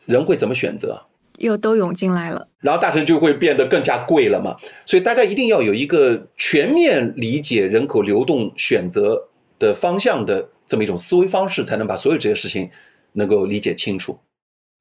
人会怎么选择？又都涌进来了，然后大城就会变得更加贵了嘛。所以大家一定要有一个全面理解人口流动选择的方向的这么一种思维方式，才能把所有这些事情能够理解清楚。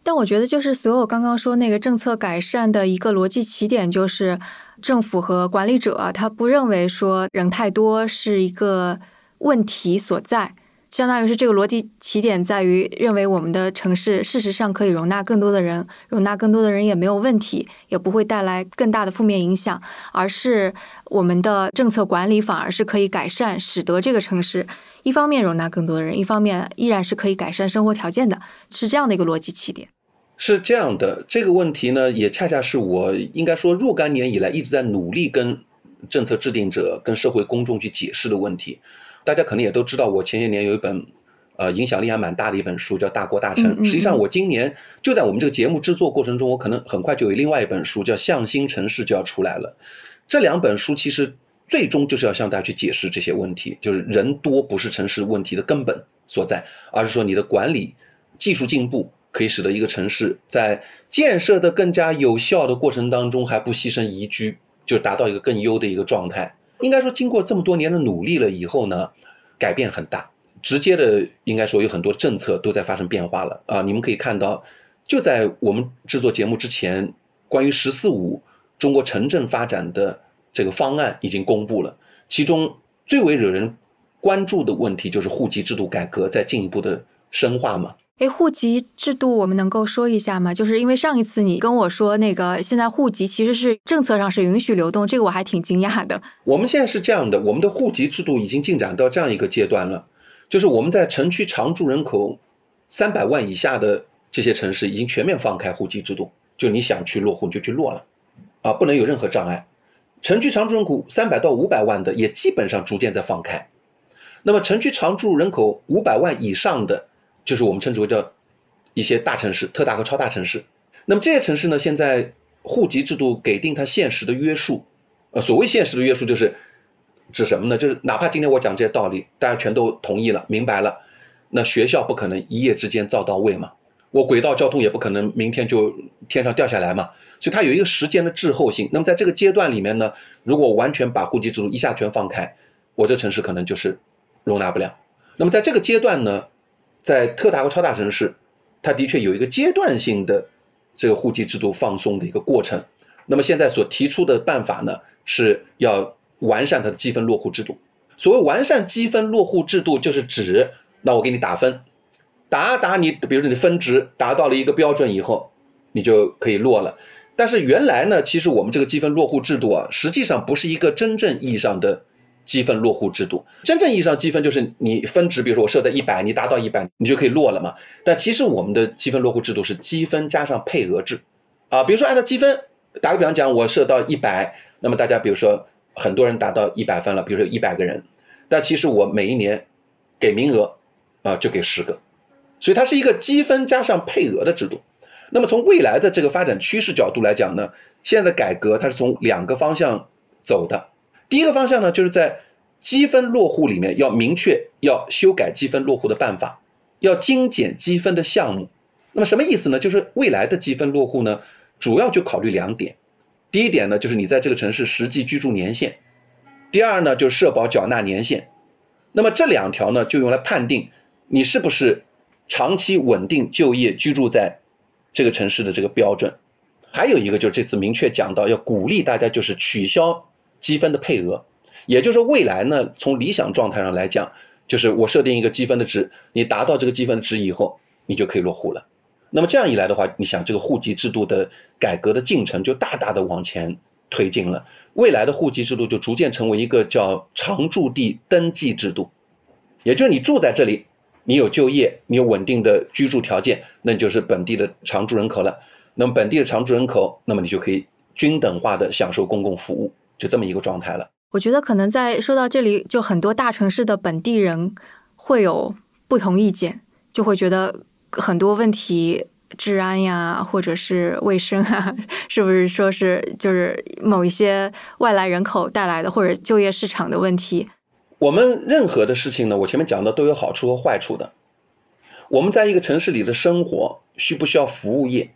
但我觉得，就是所有刚刚说那个政策改善的一个逻辑起点，就是政府和管理者他不认为说人太多是一个问题所在。相当于是这个逻辑起点在于认为我们的城市事实上可以容纳更多的人，容纳更多的人也没有问题，也不会带来更大的负面影响，而是我们的政策管理反而是可以改善，使得这个城市一方面容纳更多的人，一方面依然是可以改善生活条件的，是这样的一个逻辑起点。是这样的，这个问题呢，也恰恰是我应该说若干年以来一直在努力跟政策制定者、跟社会公众去解释的问题。大家可能也都知道，我前些年有一本，呃，影响力还蛮大的一本书，叫《大国大城》。实际上，我今年就在我们这个节目制作过程中，我可能很快就有另外一本书，叫《向心城市》就要出来了。这两本书其实最终就是要向大家去解释这些问题，就是人多不是城市问题的根本所在，而是说你的管理技术进步可以使得一个城市在建设的更加有效的过程当中，还不牺牲宜居，就达到一个更优的一个状态。应该说，经过这么多年的努力了以后呢，改变很大。直接的，应该说有很多政策都在发生变化了啊！你们可以看到，就在我们制作节目之前，关于“十四五”中国城镇发展的这个方案已经公布了，其中最为惹人关注的问题就是户籍制度改革在进一步的深化嘛。哎，户籍制度我们能够说一下吗？就是因为上一次你跟我说那个，现在户籍其实是政策上是允许流动，这个我还挺惊讶的。我们现在是这样的，我们的户籍制度已经进展到这样一个阶段了，就是我们在城区常住人口三百万以下的这些城市已经全面放开户籍制度，就你想去落户你就去落了，啊，不能有任何障碍。城区常住人口三百到五百万的也基本上逐渐在放开，那么城区常住人口五百万以上的。就是我们称之为叫一些大城市、特大和超大城市。那么这些城市呢，现在户籍制度给定它现实的约束。呃，所谓现实的约束，就是指什么呢？就是哪怕今天我讲这些道理，大家全都同意了、明白了，那学校不可能一夜之间造到位嘛，我轨道交通也不可能明天就天上掉下来嘛。所以它有一个时间的滞后性。那么在这个阶段里面呢，如果完全把户籍制度一下全放开，我这城市可能就是容纳不了。那么在这个阶段呢？在特大和超大城市，它的确有一个阶段性的这个户籍制度放松的一个过程。那么现在所提出的办法呢，是要完善它的积分落户制度。所谓完善积分落户制度，就是指那我给你打分，打打你，比如说你分值达到了一个标准以后，你就可以落了。但是原来呢，其实我们这个积分落户制度啊，实际上不是一个真正意义上的。积分落户制度，真正意义上积分就是你分值，比如说我设在一百，你达到一百，你就可以落了嘛。但其实我们的积分落户制度是积分加上配额制，啊，比如说按照积分，打个比方讲，我设到一百，那么大家比如说很多人达到一百分了，比如说一百个人，但其实我每一年给名额啊就给十个，所以它是一个积分加上配额的制度。那么从未来的这个发展趋势角度来讲呢，现在的改革它是从两个方向走的。第一个方向呢，就是在积分落户里面要明确要修改积分落户的办法，要精简积分的项目。那么什么意思呢？就是未来的积分落户呢，主要就考虑两点。第一点呢，就是你在这个城市实际居住年限；第二呢，就是社保缴纳年限。那么这两条呢，就用来判定你是不是长期稳定就业居住在这个城市的这个标准。还有一个就是这次明确讲到要鼓励大家就是取消积分的配额，也就是说未来呢，从理想状态上来讲，就是我设定一个积分的值，你达到这个积分值以后，你就可以落户了。那么这样一来的话，你想这个户籍制度的改革的进程就大大的往前推进了。未来的户籍制度就逐渐成为一个叫常住地登记制度，也就是你住在这里，你有就业，你有稳定的居住条件，那你就是本地的常住人口了。那么本地的常住人口，那么你就可以均等化的享受公共服务，就这么一个状态了。我觉得可能在说到这里，就很多大城市的本地人会有不同意见，就会觉得。很多问题，治安呀，或者是卫生啊，[LAUGHS] 是不是说是就是某一些外来人口带来的，或者就业市场的问题？我们任何的事情呢，我前面讲的都有好处和坏处的。我们在一个城市里的生活，需不需要服务业？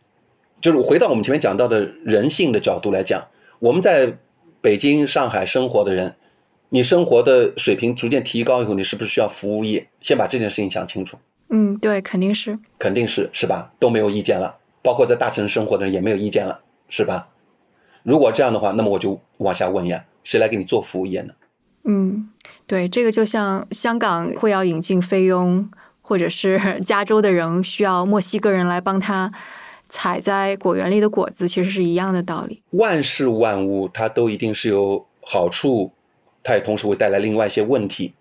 就是回到我们前面讲到的人性的角度来讲，我们在北京、上海生活的人，你生活的水平逐渐提高以后，你是不是需要服务业？先把这件事情想清楚。嗯，对，肯定是，肯定是，是吧？都没有意见了，包括在大城市生活的人也没有意见了，是吧？如果这样的话，那么我就往下问呀，谁来给你做服务业呢？嗯，对，这个就像香港会要引进菲佣，或者是加州的人需要墨西哥人来帮他采摘果园里的果子，其实是一样的道理。万事万物它都一定是有好处，它也同时会带来另外一些问题，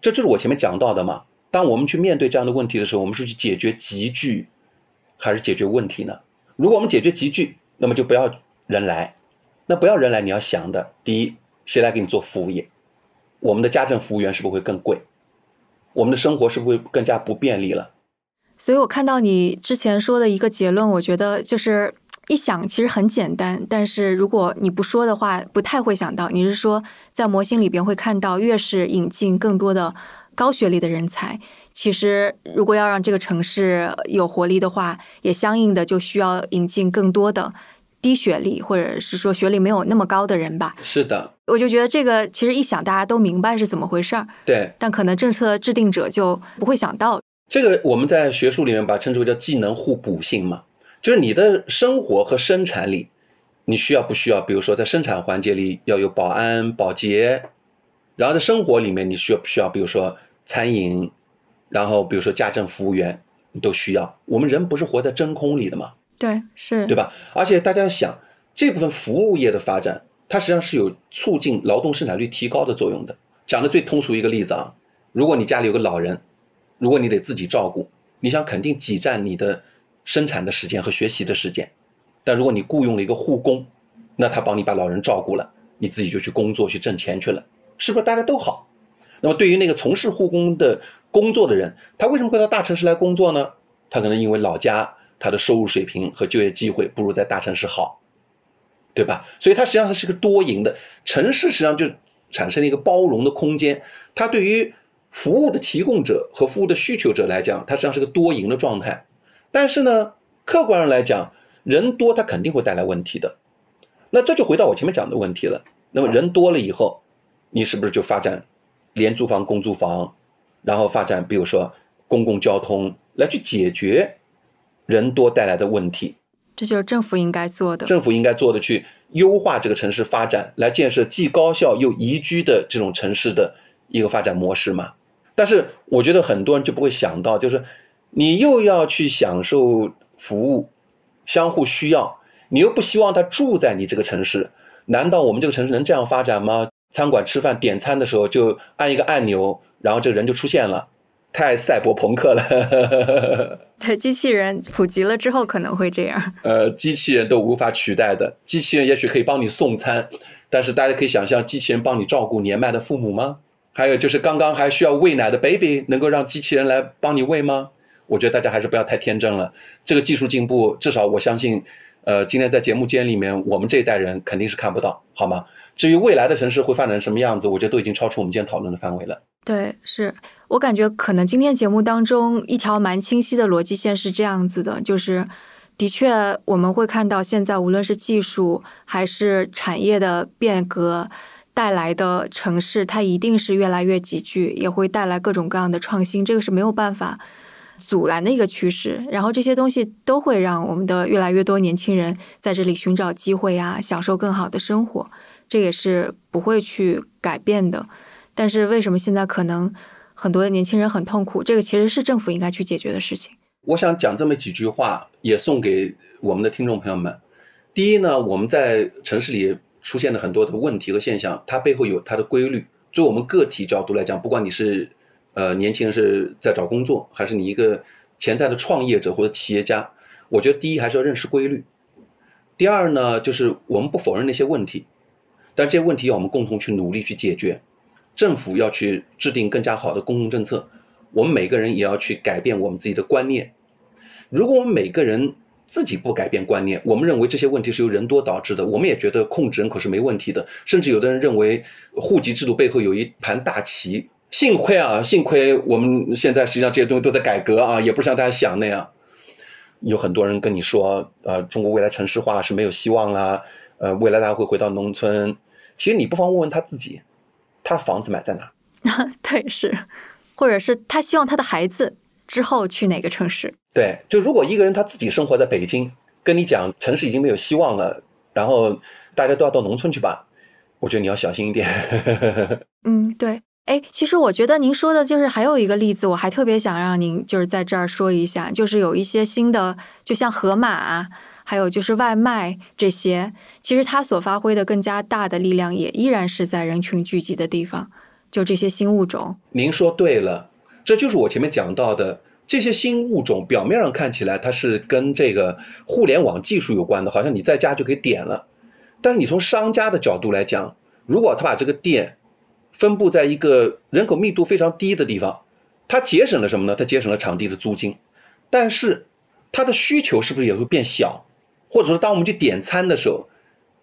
这就是我前面讲到的嘛。当我们去面对这样的问题的时候，我们是去解决集聚，还是解决问题呢？如果我们解决集聚，那么就不要人来。那不要人来，你要想的，第一，谁来给你做服务业？我们的家政服务员是不是会更贵？我们的生活是不是会更加不便利了？所以我看到你之前说的一个结论，我觉得就是一想其实很简单，但是如果你不说的话，不太会想到。你是说在模型里边会看到，越是引进更多的。高学历的人才，其实如果要让这个城市有活力的话，也相应的就需要引进更多的低学历或者是说学历没有那么高的人吧。是的，我就觉得这个其实一想大家都明白是怎么回事儿。对，但可能政策制定者就不会想到这个。我们在学术里面把称之为叫技能互补性嘛，就是你的生活和生产里，你需要不需要？比如说在生产环节里要有保安、保洁，然后在生活里面你需要不需要？比如说。餐饮，然后比如说家政服务员，你都需要。我们人不是活在真空里的嘛？对，是，对吧？而且大家要想，这部分服务业的发展，它实际上是有促进劳动生产率提高的作用的。讲的最通俗一个例子啊，如果你家里有个老人，如果你得自己照顾，你想肯定挤占你的生产的时间和学习的时间。但如果你雇佣了一个护工，那他帮你把老人照顾了，你自己就去工作去挣钱去了，是不是大家都好？那么，对于那个从事护工的工作的人，他为什么会到大城市来工作呢？他可能因为老家他的收入水平和就业机会不如在大城市好，对吧？所以它实际上它是个多赢的城市，实际上就产生了一个包容的空间。它对于服务的提供者和服务的需求者来讲，它实际上是个多赢的状态。但是呢，客观上来讲，人多它肯定会带来问题的。那这就回到我前面讲的问题了。那么人多了以后，你是不是就发展？廉租房、公租房，然后发展，比如说公共交通，来去解决人多带来的问题。这就是政府应该做的。政府应该做的，去优化这个城市发展，来建设既高效又宜居的这种城市的一个发展模式嘛。但是我觉得很多人就不会想到，就是你又要去享受服务，相互需要，你又不希望他住在你这个城市，难道我们这个城市能这样发展吗？餐馆吃饭点餐的时候就按一个按钮，然后这个人就出现了，太赛博朋克了。[LAUGHS] 对，机器人普及了之后可能会这样。呃，机器人都无法取代的，机器人也许可以帮你送餐，但是大家可以想象，机器人帮你照顾年迈的父母吗？还有就是刚刚还需要喂奶的 baby，能够让机器人来帮你喂吗？我觉得大家还是不要太天真了。这个技术进步，至少我相信，呃，今天在节目间里面，我们这一代人肯定是看不到，好吗？至于未来的城市会发展成什么样子，我觉得都已经超出我们今天讨论的范围了。对，是我感觉可能今天节目当中一条蛮清晰的逻辑线是这样子的，就是的确我们会看到现在无论是技术还是产业的变革带来的城市，它一定是越来越集聚，也会带来各种各样的创新，这个是没有办法阻拦的一个趋势。然后这些东西都会让我们的越来越多年轻人在这里寻找机会啊，享受更好的生活，这也是不会去改变的。但是为什么现在可能很多的年轻人很痛苦？这个其实是政府应该去解决的事情。我想讲这么几句话，也送给我们的听众朋友们。第一呢，我们在城市里出现了很多的问题和现象，它背后有它的规律。作为我们个体角度来讲，不管你是呃年轻人是在找工作，还是你一个潜在的创业者或者企业家，我觉得第一还是要认识规律。第二呢，就是我们不否认那些问题，但这些问题要我们共同去努力去解决。政府要去制定更加好的公共政策，我们每个人也要去改变我们自己的观念。如果我们每个人，自己不改变观念，我们认为这些问题是由人多导致的。我们也觉得控制人口是没问题的，甚至有的人认为户籍制度背后有一盘大棋。幸亏啊，幸亏我们现在实际上这些东西都在改革啊，也不是像大家想那样。有很多人跟你说，呃，中国未来城市化是没有希望啦，呃，未来大家会回到农村。其实你不妨问问他自己，他房子买在哪？[LAUGHS] 对，是，或者是他希望他的孩子之后去哪个城市？对，就如果一个人他自己生活在北京，跟你讲城市已经没有希望了，然后大家都要到农村去吧，我觉得你要小心一点。[LAUGHS] 嗯，对，哎，其实我觉得您说的就是还有一个例子，我还特别想让您就是在这儿说一下，就是有一些新的，就像盒马，还有就是外卖这些，其实它所发挥的更加大的力量，也依然是在人群聚集的地方，就这些新物种。您说对了，这就是我前面讲到的。这些新物种表面上看起来它是跟这个互联网技术有关的，好像你在家就可以点了。但是你从商家的角度来讲，如果他把这个店分布在一个人口密度非常低的地方，他节省了什么呢？他节省了场地的租金。但是他的需求是不是也会变小？或者说，当我们去点餐的时候，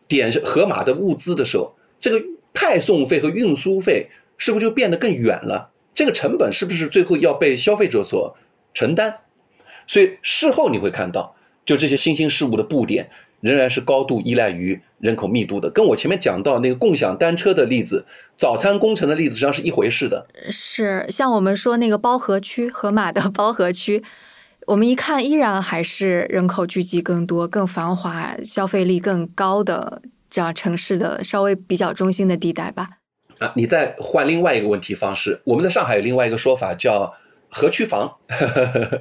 点盒马的物资的时候，这个派送费和运输费是不是就变得更远了？这个成本是不是最后要被消费者所？承担，所以事后你会看到，就这些新兴事物的布点仍然是高度依赖于人口密度的，跟我前面讲到那个共享单车的例子、早餐工程的例子实际上是一回事的。是像我们说那个包河区、河马的包河区，我们一看依然还是人口聚集更多、更繁华、消费力更高的这样城市的稍微比较中心的地带吧。啊，你再换另外一个问题方式，我们在上海有另外一个说法叫。河区房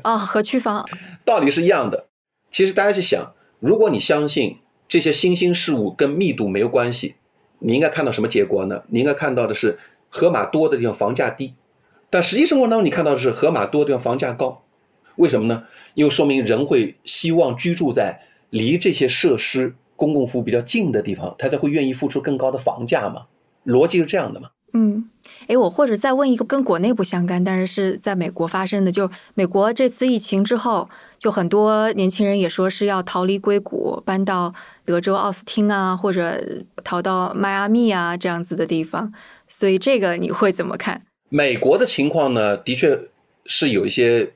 啊，[LAUGHS] 河区房道理是一样的。其实大家去想，如果你相信这些新兴事物跟密度没有关系，你应该看到什么结果呢？你应该看到的是河马多的地方房价低，但实际生活当中你看到的是河马多的地方房价高。为什么呢？因为说明人会希望居住在离这些设施、公共服务比较近的地方，他才会愿意付出更高的房价嘛。逻辑是这样的嘛。嗯，哎，我或者再问一个跟国内不相干，但是是在美国发生的，就美国这次疫情之后，就很多年轻人也说是要逃离硅谷，搬到德州奥斯汀啊，或者逃到迈阿密啊这样子的地方，所以这个你会怎么看？美国的情况呢，的确是有一些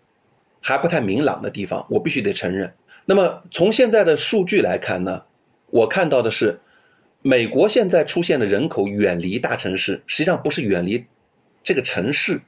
还不太明朗的地方，我必须得承认。那么从现在的数据来看呢，我看到的是。美国现在出现的人口远离大城市，实际上不是远离这个城市，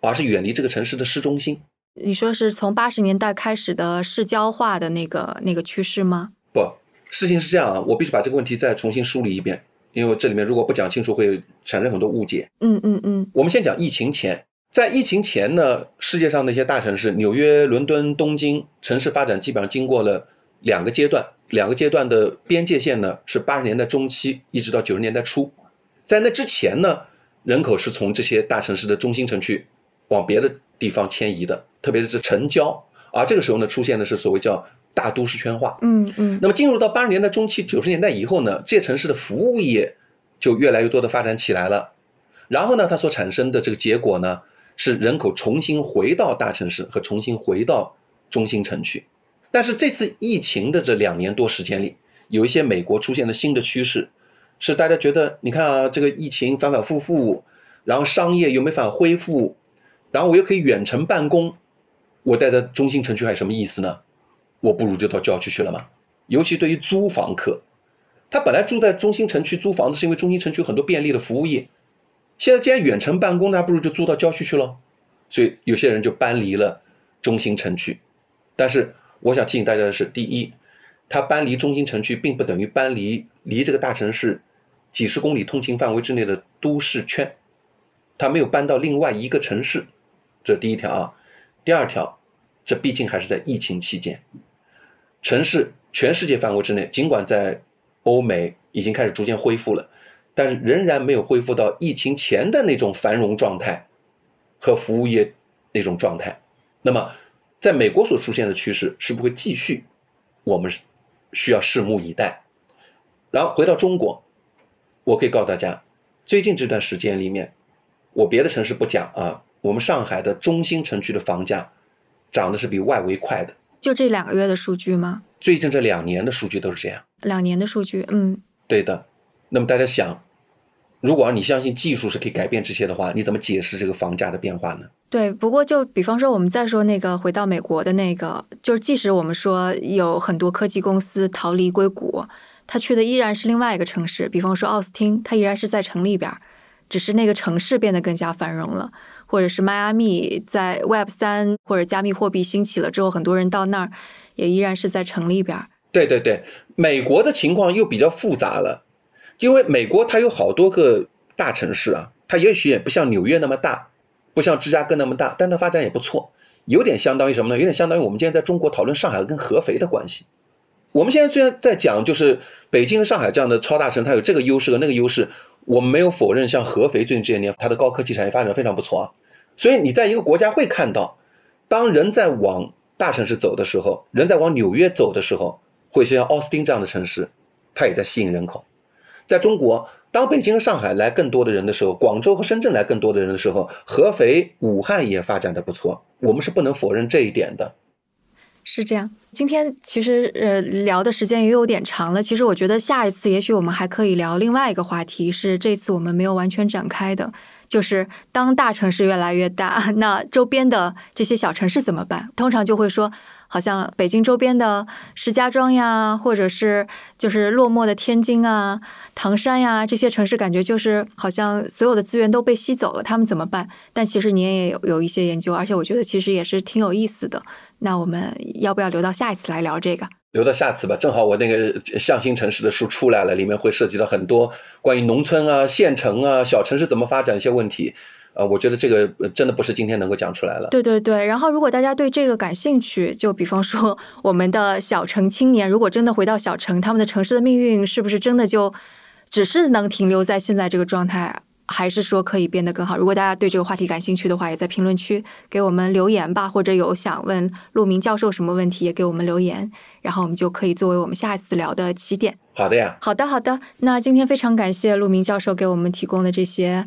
而是远离这个城市的市中心。你说是从八十年代开始的市郊化的那个那个趋势吗？不，事情是这样啊，我必须把这个问题再重新梳理一遍，因为这里面如果不讲清楚，会产生很多误解。嗯嗯嗯。我们先讲疫情前，在疫情前呢，世界上那些大城市，纽约、伦敦、东京，城市发展基本上经过了两个阶段。两个阶段的边界线呢，是八十年代中期一直到九十年代初，在那之前呢，人口是从这些大城市的中心城区往别的地方迁移的，特别是城郊。而这个时候呢，出现的是所谓叫大都市圈化。嗯嗯。那么进入到八十年代中期、九十年代以后呢，这些城市的服务业就越来越多的发展起来了。然后呢，它所产生的这个结果呢，是人口重新回到大城市和重新回到中心城区。但是这次疫情的这两年多时间里，有一些美国出现的新的趋势，是大家觉得，你看啊，这个疫情反反复复，然后商业又没法恢复，然后我又可以远程办公，我待在中心城区还有什么意思呢？我不如就到郊区去了嘛。尤其对于租房客，他本来住在中心城区租房子，是因为中心城区很多便利的服务业，现在既然远程办公，那不如就租到郊区去了。所以有些人就搬离了。中心城区。但是我想提醒大家的是，第一，它搬离中心城区，并不等于搬离离这个大城市几十公里通勤范围之内的都市圈，它没有搬到另外一个城市，这是第一条啊。第二条，这毕竟还是在疫情期间，城市全世界范围之内，尽管在欧美已经开始逐渐恢复了，但是仍然没有恢复到疫情前的那种繁荣状态和服务业那种状态。那么，在美国所出现的趋势是不会继续，我们需要拭目以待。然后回到中国，我可以告诉大家，最近这段时间里面，我别的城市不讲啊。我们上海的中心城区的房价涨的是比外围快的，就这两个月的数据吗？最近这两年的数据都是这样。两年的数据，嗯，对的。那么大家想，如果你相信技术是可以改变这些的话，你怎么解释这个房价的变化呢？对，不过就比方说，我们再说那个回到美国的那个，就是即使我们说有很多科技公司逃离硅谷，他去的依然是另外一个城市，比方说奥斯汀，他依然是在城里边，只是那个城市变得更加繁荣了。或者是迈阿密在 Web 三或者加密货币兴起了之后，很多人到那儿也依然是在城里边。对对对，美国的情况又比较复杂了，因为美国它有好多个大城市啊，它也许也不像纽约那么大，不像芝加哥那么大，但它发展也不错，有点相当于什么呢？有点相当于我们今天在中国讨论上海跟合肥的关系。我们现在虽然在讲就是北京上海这样的超大城，它有这个优势和那个优势。我们没有否认，像合肥最近这些年，它的高科技产业发展非常不错啊。所以你在一个国家会看到，当人在往大城市走的时候，人在往纽约走的时候，会像奥斯汀这样的城市，它也在吸引人口。在中国，当北京和上海来更多的人的时候，广州和深圳来更多的人的时候，合肥、武汉也发展的不错。我们是不能否认这一点的。是这样，今天其实呃聊的时间也有点长了。其实我觉得下一次也许我们还可以聊另外一个话题，是这次我们没有完全展开的。就是当大城市越来越大，[LAUGHS] 那周边的这些小城市怎么办？通常就会说，好像北京周边的石家庄呀，或者是就是落寞的天津啊、唐山呀这些城市，感觉就是好像所有的资源都被吸走了，他们怎么办？但其实你也有有一些研究，而且我觉得其实也是挺有意思的。那我们要不要留到下一次来聊这个？留到下次吧，正好我那个向新城市的书出来了，里面会涉及到很多关于农村啊、县城啊、小城市怎么发展一些问题，呃，我觉得这个真的不是今天能够讲出来了。对对对，然后如果大家对这个感兴趣，就比方说我们的小城青年，如果真的回到小城，他们的城市的命运是不是真的就只是能停留在现在这个状态？还是说可以变得更好？如果大家对这个话题感兴趣的话，也在评论区给我们留言吧，或者有想问陆明教授什么问题，也给我们留言，然后我们就可以作为我们下一次聊的起点。好的呀，好的好的。那今天非常感谢陆明教授给我们提供的这些，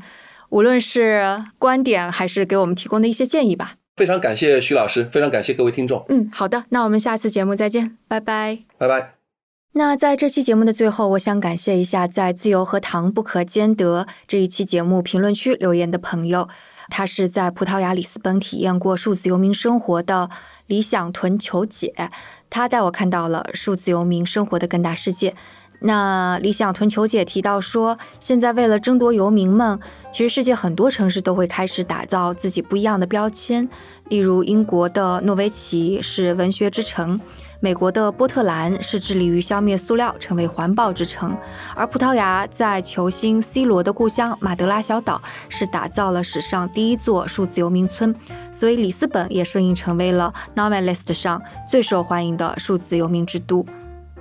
无论是观点还是给我们提供的一些建议吧。非常感谢徐老师，非常感谢各位听众。嗯，好的，那我们下次节目再见，拜拜，拜拜。那在这期节目的最后，我想感谢一下在“自由和糖不可兼得”这一期节目评论区留言的朋友。他是在葡萄牙里斯本体验过数字游民生活的理想屯球姐，他带我看到了数字游民生活的更大世界。那理想屯球姐提到说，现在为了争夺游民们，其实世界很多城市都会开始打造自己不一样的标签，例如英国的诺维奇是文学之城。美国的波特兰是致力于消灭塑料，成为环保之城；而葡萄牙在球星 C 罗的故乡马德拉小岛是打造了史上第一座数字游民村，所以里斯本也顺应成为了 Novelist 上最受欢迎的数字游民之都。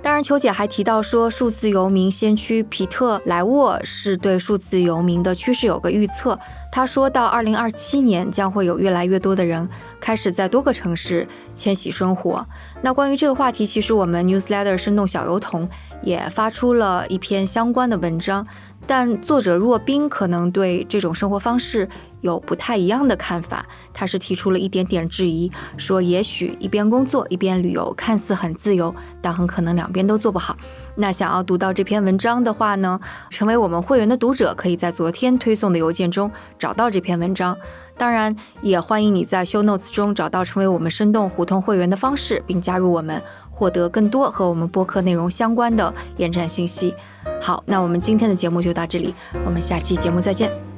当然，球姐还提到说，数字游民先驱皮特莱沃是对数字游民的趋势有个预测。他说到，二零二七年将会有越来越多的人开始在多个城市迁徙生活。那关于这个话题，其实我们 Newsletter 生动小油桶也发出了一篇相关的文章。但作者若冰可能对这种生活方式有不太一样的看法，他是提出了一点点质疑，说也许一边工作一边旅游看似很自由，但很可能两边都做不好。那想要读到这篇文章的话呢，成为我们会员的读者可以在昨天推送的邮件中找到这篇文章。当然，也欢迎你在 Show Notes 中找到成为我们生动胡同会员的方式，并加入我们，获得更多和我们播客内容相关的延展信息。好，那我们今天的节目就到这里，我们下期节目再见。